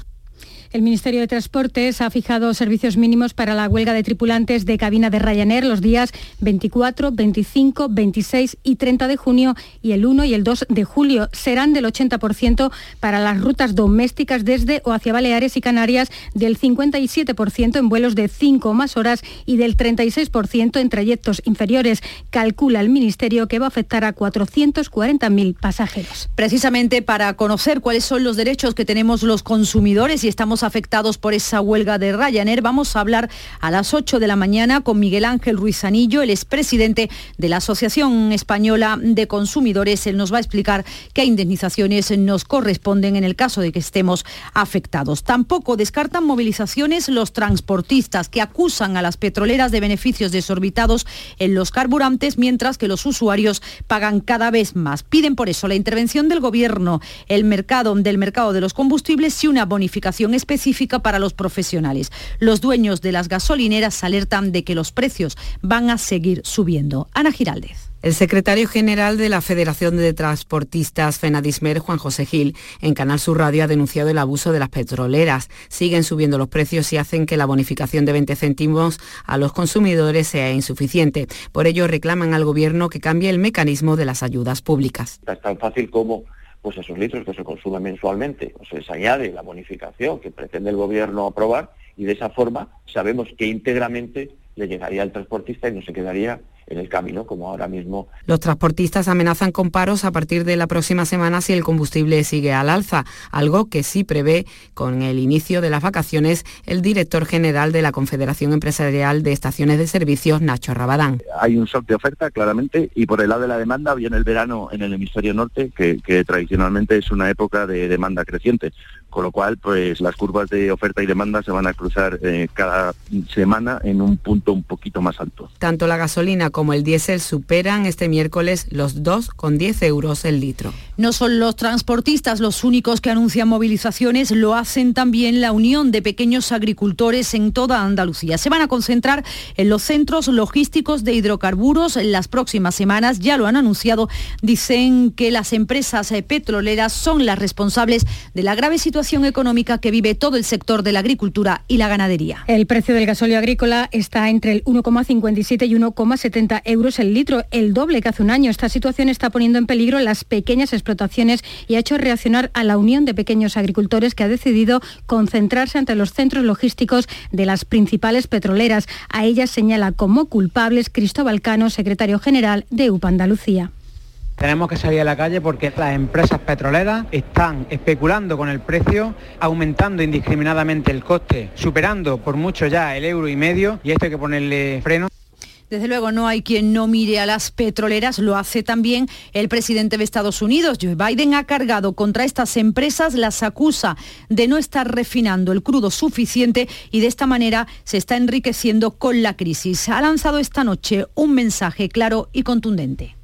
El Ministerio de Transportes ha fijado servicios mínimos para la huelga de tripulantes de cabina de Ryanair los días 24, 25, 26 y 30 de junio y el 1 y el 2 de julio. Serán del 80% para las rutas domésticas desde o hacia Baleares y Canarias, del 57% en vuelos de 5 o más horas y del 36% en trayectos inferiores. Calcula el Ministerio que va a afectar a 440.000 pasajeros. Precisamente para conocer cuáles son los derechos que tenemos los consumidores y estamos afectados por esa huelga de Ryanair. Vamos a hablar a las 8 de la mañana con Miguel Ángel Ruiz Anillo, el expresidente de la Asociación Española de Consumidores. Él nos va a explicar qué indemnizaciones nos corresponden en el caso de que estemos afectados. Tampoco descartan movilizaciones los transportistas que acusan a las petroleras de beneficios desorbitados en los carburantes, mientras que los usuarios pagan cada vez más. Piden por eso la intervención del gobierno, el mercado del mercado de los combustibles y una bonificación especial específica para los profesionales. Los dueños de las gasolineras alertan de que los precios van a seguir subiendo. Ana Giraldez. El secretario general de la Federación de Transportistas FENADISMER, Juan José Gil, en Canal Sur Radio ha denunciado el abuso de las petroleras. Siguen subiendo los precios y hacen que la bonificación de 20 céntimos a los consumidores sea insuficiente. Por ello reclaman al Gobierno que cambie el mecanismo de las ayudas públicas. Es tan fácil como pues esos litros que se consumen mensualmente, o se les añade la bonificación que pretende el gobierno aprobar y de esa forma sabemos que íntegramente le llegaría al transportista y no se quedaría en el camino, como ahora mismo. Los transportistas amenazan con paros a partir de la próxima semana si el combustible sigue al alza, algo que sí prevé con el inicio de las vacaciones el director general de la Confederación Empresarial de Estaciones de Servicios, Nacho Rabadán. Hay un shock de oferta, claramente, y por el lado de la demanda viene el verano en el hemisferio norte, que, que tradicionalmente es una época de demanda creciente con lo cual pues las curvas de oferta y demanda se van a cruzar eh, cada semana en un punto un poquito más alto. Tanto la gasolina como el diésel superan este miércoles los 2,10 euros el litro. No son los transportistas los únicos que anuncian movilizaciones, lo hacen también la Unión de Pequeños Agricultores en toda Andalucía. Se van a concentrar en los centros logísticos de hidrocarburos en las próximas semanas, ya lo han anunciado, dicen que las empresas eh, petroleras son las responsables de la grave situación situación económica que vive todo el sector de la agricultura y la ganadería. El precio del gasóleo agrícola está entre el 1,57 y 1,70 euros el litro, el doble que hace un año. Esta situación está poniendo en peligro las pequeñas explotaciones y ha hecho reaccionar a la Unión de Pequeños Agricultores que ha decidido concentrarse ante los centros logísticos de las principales petroleras. A ellas señala como culpables Cristóbal Cano, secretario general de UPA Andalucía. Tenemos que salir a la calle porque las empresas petroleras están especulando con el precio, aumentando indiscriminadamente el coste, superando por mucho ya el euro y medio y esto hay que ponerle freno. Desde luego no hay quien no mire a las petroleras, lo hace también el presidente de Estados Unidos. Joe Biden ha cargado contra estas empresas, las acusa de no estar refinando el crudo suficiente y de esta manera se está enriqueciendo con la crisis. Ha lanzado esta noche un mensaje claro y contundente.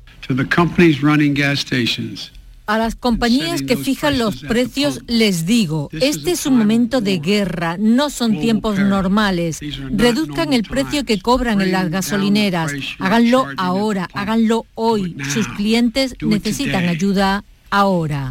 A las compañías que fijan los precios les digo, este es un momento de guerra, no son tiempos normales. Reduzcan el precio que cobran en las gasolineras. Háganlo ahora, háganlo hoy. Sus clientes necesitan ayuda ahora.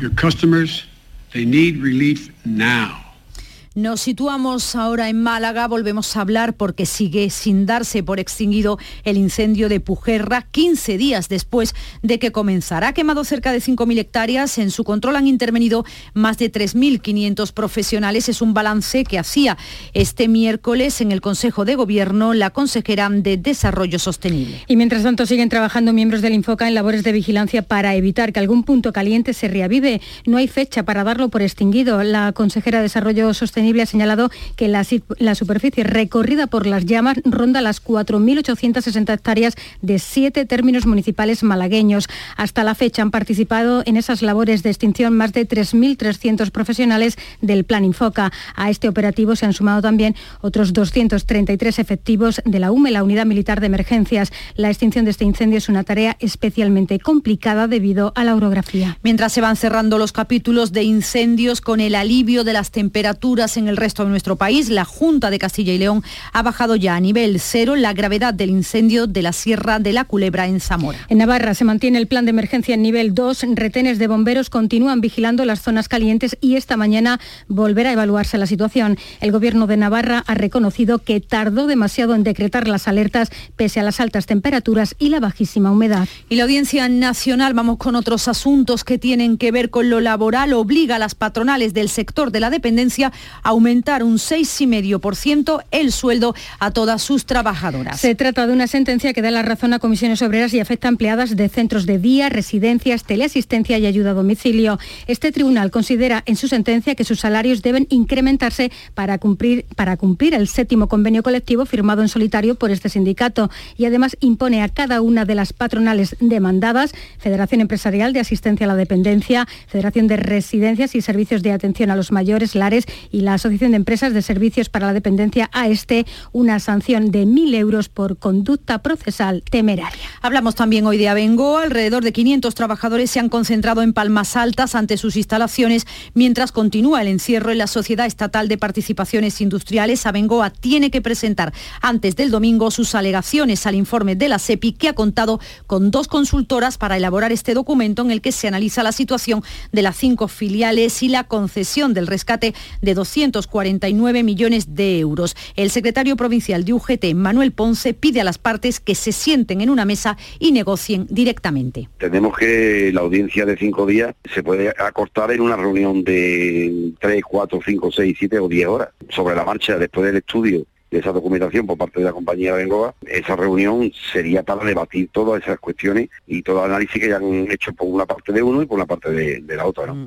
Nos situamos ahora en Málaga, volvemos a hablar porque sigue sin darse por extinguido el incendio de Pujerra 15 días después de que comenzara. Ha quemado cerca de 5.000 hectáreas, en su control han intervenido más de 3.500 profesionales. Es un balance que hacía este miércoles en el Consejo de Gobierno la consejera de Desarrollo Sostenible. Y mientras tanto siguen trabajando miembros del Infoca en labores de vigilancia para evitar que algún punto caliente se reavive. No hay fecha para darlo por extinguido. La consejera de Desarrollo Sostenible ha señalado que la, la superficie recorrida por las llamas ronda las 4.860 hectáreas de siete términos municipales malagueños. Hasta la fecha han participado en esas labores de extinción más de 3.300 profesionales del Plan Infoca. A este operativo se han sumado también otros 233 efectivos de la UME, la Unidad Militar de Emergencias. La extinción de este incendio es una tarea especialmente complicada debido a la orografía. Mientras se van cerrando los capítulos de incendios con el alivio de las temperaturas en el resto de nuestro país, la Junta de Castilla y León ha bajado ya a nivel cero la gravedad del incendio de la Sierra de la Culebra en Zamora. En Navarra se mantiene el plan de emergencia en nivel 2. Retenes de bomberos continúan vigilando las zonas calientes y esta mañana volverá a evaluarse la situación. El gobierno de Navarra ha reconocido que tardó demasiado en decretar las alertas pese a las altas temperaturas y la bajísima humedad. Y la Audiencia Nacional, vamos con otros asuntos que tienen que ver con lo laboral, obliga a las patronales del sector de la dependencia aumentar un 6,5% el sueldo a todas sus trabajadoras. Se trata de una sentencia que da la razón a comisiones obreras y afecta a empleadas de centros de día, residencias, teleasistencia y ayuda a domicilio. Este tribunal considera en su sentencia que sus salarios deben incrementarse para cumplir, para cumplir el séptimo convenio colectivo firmado en solitario por este sindicato y además impone a cada una de las patronales demandadas, Federación Empresarial de Asistencia a la Dependencia, Federación de Residencias y Servicios de Atención a los Mayores, Lares y la Asociación de Empresas de Servicios para la Dependencia a este una sanción de 1.000 euros por conducta procesal temeraria. Hablamos también hoy de Abengoa. Alrededor de 500 trabajadores se han concentrado en Palmas Altas ante sus instalaciones mientras continúa el encierro en la Sociedad Estatal de Participaciones Industriales. Abengoa tiene que presentar antes del domingo sus alegaciones al informe de la SEPI que ha contado con dos consultoras para elaborar este documento en el que se analiza la situación de las cinco filiales y la concesión del rescate de 249 millones de euros. El secretario provincial de UGT, Manuel Ponce, pide a las partes que se sienten en una mesa y negocien directamente. Tenemos que la audiencia de cinco días se puede acortar en una reunión de tres, cuatro, cinco, seis, siete o diez horas sobre la marcha después del estudio de esa documentación por parte de la compañía Bengoa, esa reunión sería para debatir todas esas cuestiones y todo el análisis que ya han hecho por una parte de uno y por una parte de, de la otra. ¿no?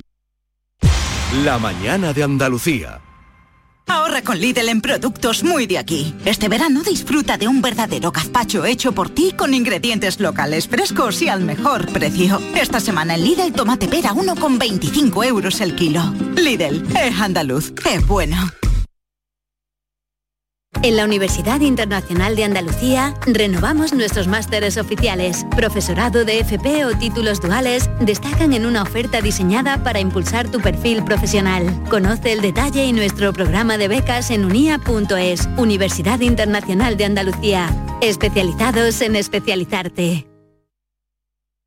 La mañana de Andalucía. Ahorra con Lidl en productos muy de aquí. Este verano disfruta de un verdadero gazpacho hecho por ti con ingredientes locales frescos y al mejor precio. Esta semana en Lidl tomate pera 1,25 euros el kilo. Lidl, es andaluz, es bueno. En la Universidad Internacional de Andalucía renovamos nuestros másteres oficiales. Profesorado de FP o títulos duales destacan en una oferta diseñada para impulsar tu perfil profesional. Conoce el detalle y nuestro programa de becas en unia.es. Universidad Internacional de Andalucía. Especializados en especializarte.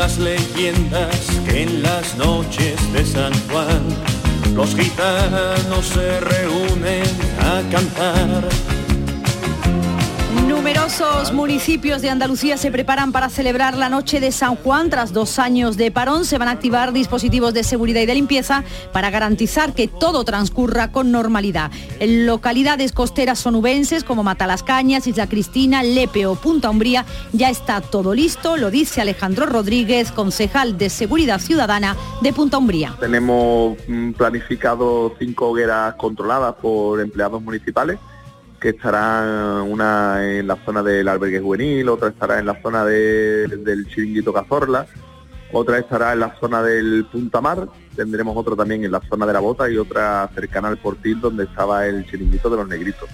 Las leyendas que en las noches de San Juan los gitanos se reúnen a cantar Numerosos municipios de Andalucía se preparan para celebrar la noche de San Juan. Tras dos años de parón se van a activar dispositivos de seguridad y de limpieza para garantizar que todo transcurra con normalidad. En localidades costeras sonubenses como Matalascañas, Isla Cristina, Lepe o Punta Umbría ya está todo listo, lo dice Alejandro Rodríguez, concejal de Seguridad Ciudadana de Punta Umbría. Tenemos mm, planificado cinco hogueras controladas por empleados municipales que estará una en la zona del albergue juvenil, otra estará en la zona del chiringuito Cazorla, otra estará en la zona del Punta Mar, tendremos otro también en la zona de la Bota y otra cercana al Portil donde estaba el chiringuito de los negritos.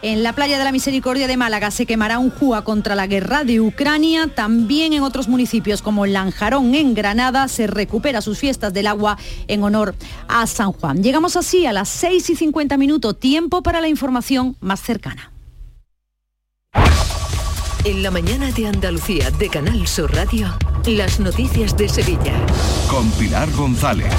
En la playa de la Misericordia de Málaga se quemará un júa contra la guerra de Ucrania. También en otros municipios como Lanjarón, en Granada, se recupera sus fiestas del agua en honor a San Juan. Llegamos así a las 6 y 50 minutos, tiempo para la información más cercana. En la mañana de Andalucía de Canal Sur Radio, las noticias de Sevilla. Con Pilar González.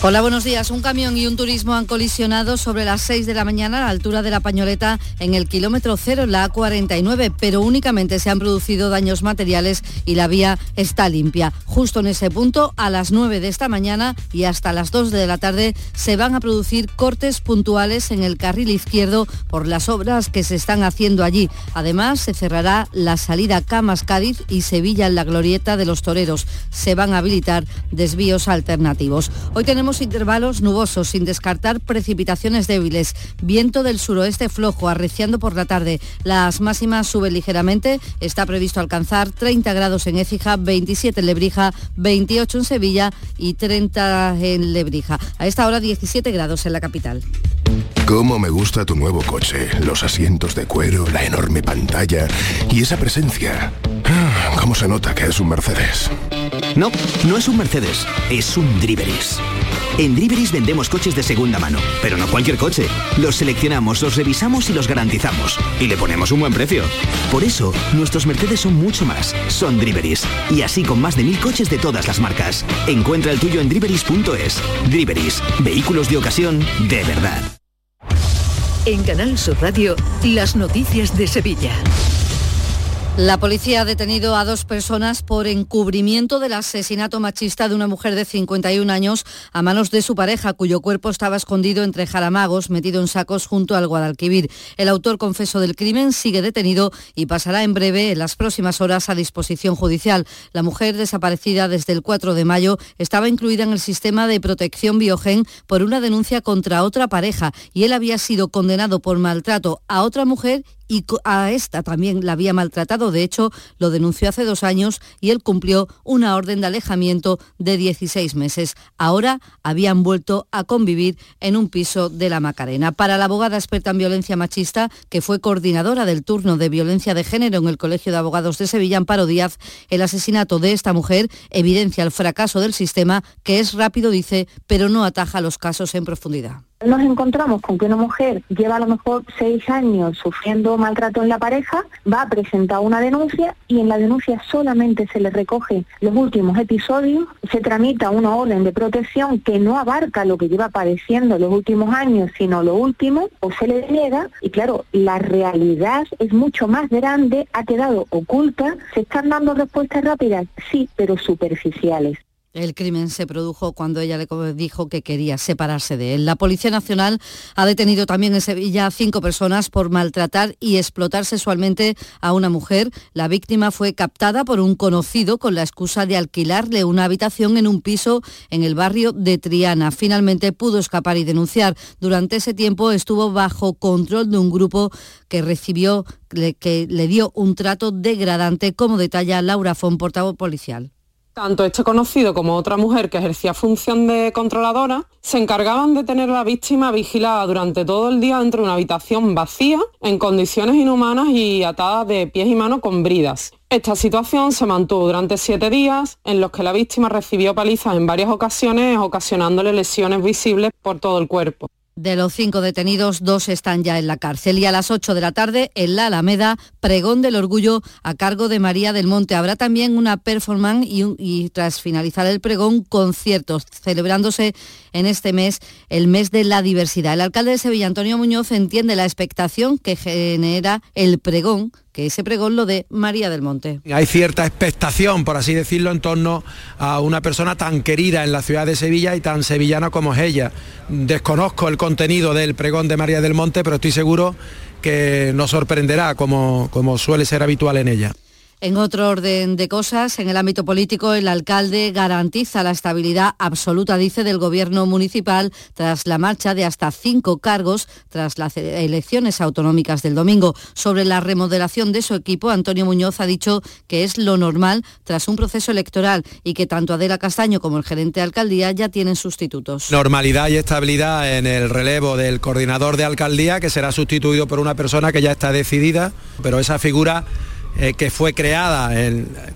Hola, buenos días. Un camión y un turismo han colisionado sobre las 6 de la mañana a la altura de la Pañoleta en el kilómetro cero, la A49, pero únicamente se han producido daños materiales y la vía está limpia. Justo en ese punto, a las 9 de esta mañana y hasta las 2 de la tarde, se van a producir cortes puntuales en el carril izquierdo por las obras que se están haciendo allí. Además, se cerrará la salida Camas-Cádiz y Sevilla en la glorieta de los toreros. Se van a habilitar desvíos alternativos. Hoy tenemos intervalos nubosos, sin descartar precipitaciones débiles. Viento del suroeste flojo, arreciando por la tarde. Las máximas suben ligeramente. Está previsto alcanzar 30 grados en Écija, 27 en Lebrija, 28 en Sevilla y 30 en Lebrija. A esta hora 17 grados en la capital. ¿Cómo me gusta tu nuevo coche? Los asientos de cuero, la enorme pantalla y esa presencia. ¿Cómo se nota que es un Mercedes? No, no es un Mercedes, es un Driveris. En Driveris vendemos coches de segunda mano, pero no cualquier coche. Los seleccionamos, los revisamos y los garantizamos. Y le ponemos un buen precio. Por eso, nuestros Mercedes son mucho más. Son Driveris. Y así con más de mil coches de todas las marcas. Encuentra el tuyo en driveris.es. Driveris. Vehículos de ocasión de verdad. En Canal Sur Radio, las noticias de Sevilla. La policía ha detenido a dos personas por encubrimiento del asesinato machista de una mujer de 51 años a manos de su pareja, cuyo cuerpo estaba escondido entre jaramagos, metido en sacos junto al Guadalquivir. El autor confeso del crimen sigue detenido y pasará en breve, en las próximas horas, a disposición judicial. La mujer, desaparecida desde el 4 de mayo, estaba incluida en el sistema de protección biogen por una denuncia contra otra pareja y él había sido condenado por maltrato a otra mujer y a esta también la había maltratado. De hecho, lo denunció hace dos años y él cumplió una orden de alejamiento de 16 meses. Ahora habían vuelto a convivir en un piso de la Macarena. Para la abogada experta en violencia machista, que fue coordinadora del turno de violencia de género en el Colegio de Abogados de Sevilla, Amparo Díaz, el asesinato de esta mujer evidencia el fracaso del sistema, que es rápido, dice, pero no ataja los casos en profundidad. Nos encontramos con que una mujer lleva a lo mejor seis años sufriendo maltrato en la pareja, va a presentar una denuncia y en la denuncia solamente se le recoge los últimos episodios, se tramita una orden de protección que no abarca lo que lleva padeciendo los últimos años, sino lo último, o se le niega y claro, la realidad es mucho más grande, ha quedado oculta, se están dando respuestas rápidas, sí, pero superficiales. El crimen se produjo cuando ella le dijo que quería separarse de él. La Policía Nacional ha detenido también en Sevilla a cinco personas por maltratar y explotar sexualmente a una mujer. La víctima fue captada por un conocido con la excusa de alquilarle una habitación en un piso en el barrio de Triana. Finalmente pudo escapar y denunciar. Durante ese tiempo estuvo bajo control de un grupo que recibió, que le dio un trato degradante, como detalla Laura Fon, portavoz policial Tanto este conocido como otra mujer que ejercía función de controladora se encargaban de tener a la víctima vigilada durante todo el día dentro de una habitación vacía, en condiciones inhumanas y atada de pies y manos con bridas. Esta situación se mantuvo durante siete días, en los que la víctima recibió palizas en varias ocasiones, ocasionándole lesiones visibles por todo el cuerpo. De los cinco detenidos, dos están ya en la cárcel y a las 8 de la tarde en la Alameda, pregón del orgullo a cargo de María del Monte. Habrá también una performance y, y, tras finalizar el pregón, conciertos, celebrándose en este mes el mes de la diversidad. El alcalde de Sevilla, Antonio Muñoz, entiende la expectación que genera el pregón que ese pregón lo de María del Monte. Hay cierta expectación, por así decirlo, en torno a una persona tan querida en la ciudad de Sevilla y tan sevillana como es ella. Desconozco el contenido del pregón de María del Monte, pero estoy seguro que nos sorprenderá como, como suele ser habitual en ella. En otro orden de cosas, en el ámbito político, el alcalde garantiza la estabilidad absoluta, dice, del gobierno municipal tras la marcha de hasta cinco cargos tras las elecciones autonómicas del domingo. Sobre la remodelación de su equipo, Antonio Muñoz ha dicho que es lo normal tras un proceso electoral y que tanto Adela Castaño como el gerente de alcaldía ya tienen sustitutos. Normalidad y estabilidad en el relevo del coordinador de alcaldía, que será sustituido por una persona que ya está decidida, pero esa figura eh, que fue creada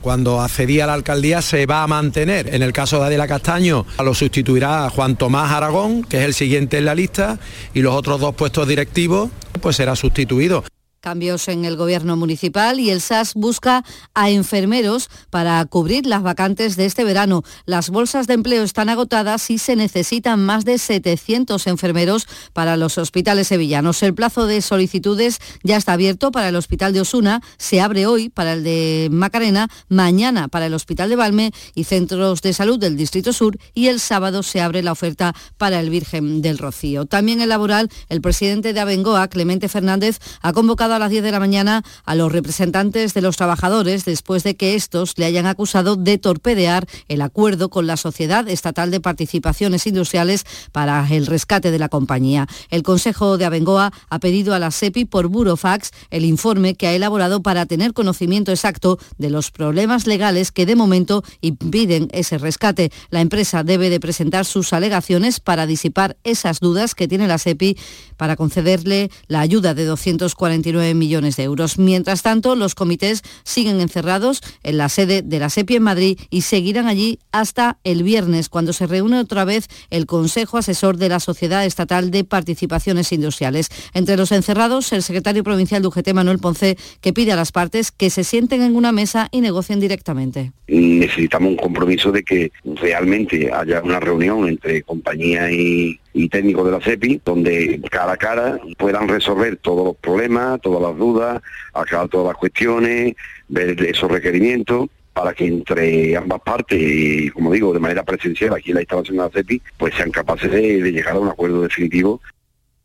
cuando accedía a la alcaldía se va a mantener. En el caso de Adela Castaño lo sustituirá Juan Tomás Aragón, que es el siguiente en la lista, y los otros dos puestos directivos pues será sustituido. Cambios en el gobierno municipal y el SAS busca a enfermeros para cubrir las vacantes de este verano. Las bolsas de empleo están agotadas y se necesitan más de 700 enfermeros para los hospitales sevillanos. El plazo de solicitudes ya está abierto para el hospital de Osuna, se abre hoy para el de Macarena, mañana para el hospital de Valme y centros de salud del Distrito Sur y el sábado se abre la oferta para el Virgen del Rocío. También en laboral, el presidente de Abengoa, Clemente Fernández, ha convocado a las 10 de la mañana a los representantes de los trabajadores después de que estos le hayan acusado de torpedear el acuerdo con la Sociedad Estatal de Participaciones Industriales para el rescate de la compañía. El Consejo de Abengoa ha pedido a la SEPI por burofax el informe que ha elaborado para tener conocimiento exacto de los problemas legales que de momento impiden ese rescate. La empresa debe de presentar sus alegaciones para disipar esas dudas que tiene la SEPI para concederle la ayuda de 249 millones de euros. Mientras tanto, los comités siguen encerrados en la sede de la SEPI en Madrid y seguirán allí hasta el viernes, cuando se reúne otra vez el Consejo Asesor de la Sociedad Estatal de Participaciones Industriales. Entre los encerrados, el secretario provincial de UGT, Manuel Ponce, que pide a las partes que se sienten en una mesa y negocien directamente. Necesitamos un compromiso de que realmente haya una reunión entre compañía y, y técnicos de la CEPI, donde cara a cara puedan resolver todos los problemas, todas las dudas, aclarar todas las cuestiones, ver esos requerimientos para que entre ambas partes, y como digo, de manera presencial aquí en la instalación de la CEPI, pues sean capaces de, de llegar a un acuerdo definitivo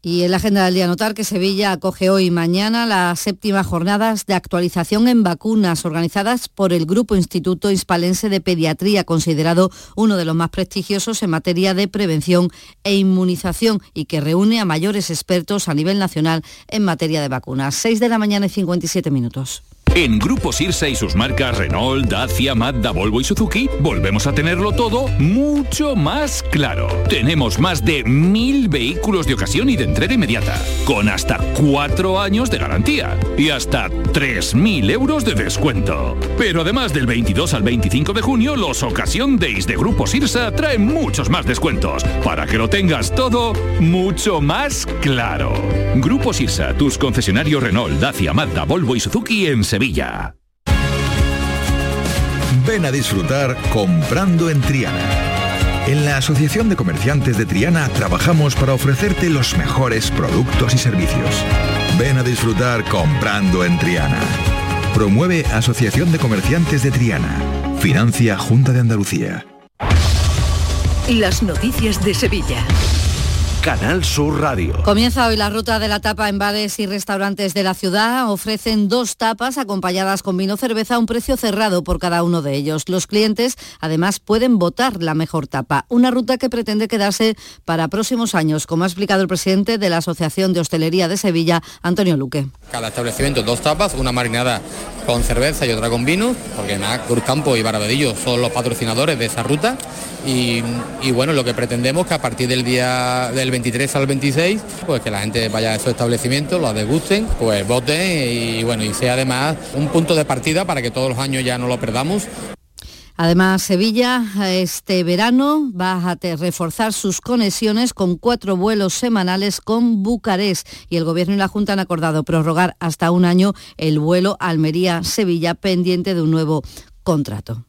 y en la agenda del día notar que Sevilla acoge hoy y mañana las séptimas jornadas de actualización en vacunas organizadas por el Grupo Instituto Hispalense de Pediatría, considerado uno de los más prestigiosos en materia de prevención e inmunización y que reúne a mayores expertos a nivel nacional en materia de vacunas. 6 de la mañana y 57 minutos. En Grupo Sirsa y sus marcas Renault, Dacia, Mazda, Volvo y Suzuki volvemos a tenerlo todo mucho más claro. Tenemos más de mil vehículos de ocasión y de entrega inmediata, con hasta cuatro años de garantía y hasta 3.000 euros de descuento. Pero además del 22 al 25 de junio, los Ocasión Days de Grupo Sirsa traen muchos más descuentos para que lo tengas todo mucho más claro. Grupo Sirsa, tus concesionarios Renault, Dacia, Mazda, Volvo y Suzuki en. Ven a disfrutar comprando en Triana. En la Asociación de Comerciantes de Triana trabajamos para ofrecerte los mejores productos y servicios. Ven a disfrutar comprando en Triana. Promueve Asociación de Comerciantes de Triana. Financia Junta de Andalucía. Las noticias de Sevilla. Canal Sur Radio. Comienza hoy la ruta de la tapa en bares y restaurantes de la ciudad. Ofrecen dos tapas acompañadas con vino cerveza a un precio cerrado por cada uno de ellos. Los clientes además pueden votar la mejor tapa. Una ruta que pretende quedarse para próximos años, como ha explicado el presidente de la Asociación de Hostelería de Sevilla, Antonio Luque. Cada establecimiento dos tapas, una marinada con cerveza y otra con vino, porque además Cruzcampo y Barabedillo son los patrocinadores de esa ruta. Y, y, bueno, lo que pretendemos que a partir del día del 23 al 26, pues que la gente vaya a esos establecimientos, los degusten, pues voten y bueno, y sea además un punto de partida para que todos los años ya no lo perdamos Además, Sevilla este verano va a reforzar sus conexiones con cuatro vuelos semanales con Bucarest y el Gobierno y la Junta han acordado prorrogar hasta un año el vuelo Almería-Sevilla pendiente de un nuevo contrato.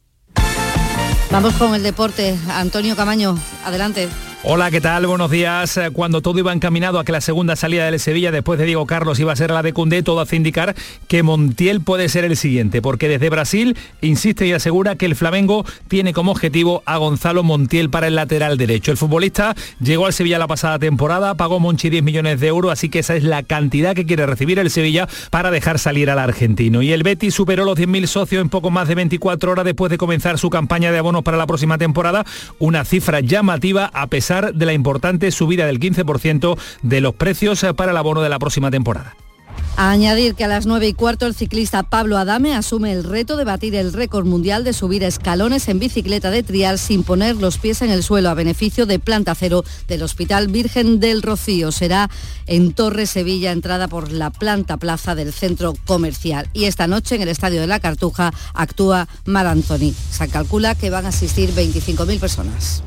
Vamos con el deporte. Antonio Camaño, adelante. Hola, ¿qué tal? Buenos días. Eh, cuando todo iba encaminado a que la segunda salida del Sevilla después de Diego Carlos iba a ser la de Cundé, todo hace indicar que Montiel puede ser el siguiente, porque desde Brasil insiste y asegura que el Flamengo tiene como objetivo a Gonzalo Montiel para el lateral derecho. El futbolista llegó al Sevilla la pasada temporada, pagó Monchi 10 millones de euros, así que esa es la cantidad que quiere recibir el Sevilla para dejar salir al argentino. Y el Betis superó los 10.000 socios en poco más de 24 horas después de comenzar su campaña de abonos para la próxima temporada, una cifra llamativa a pesar de la importante subida del 15% de los precios para el abono de la próxima temporada. A añadir que a las 9 y cuarto el ciclista Pablo Adame asume el reto de batir el récord mundial de subir escalones en bicicleta de trial sin poner los pies en el suelo a beneficio de Planta Cero del Hospital Virgen del Rocío. Será en Torre Sevilla, entrada por la planta plaza del centro comercial. Y esta noche en el Estadio de la Cartuja actúa Mar Anthony. Se calcula que van a asistir 25.000 personas.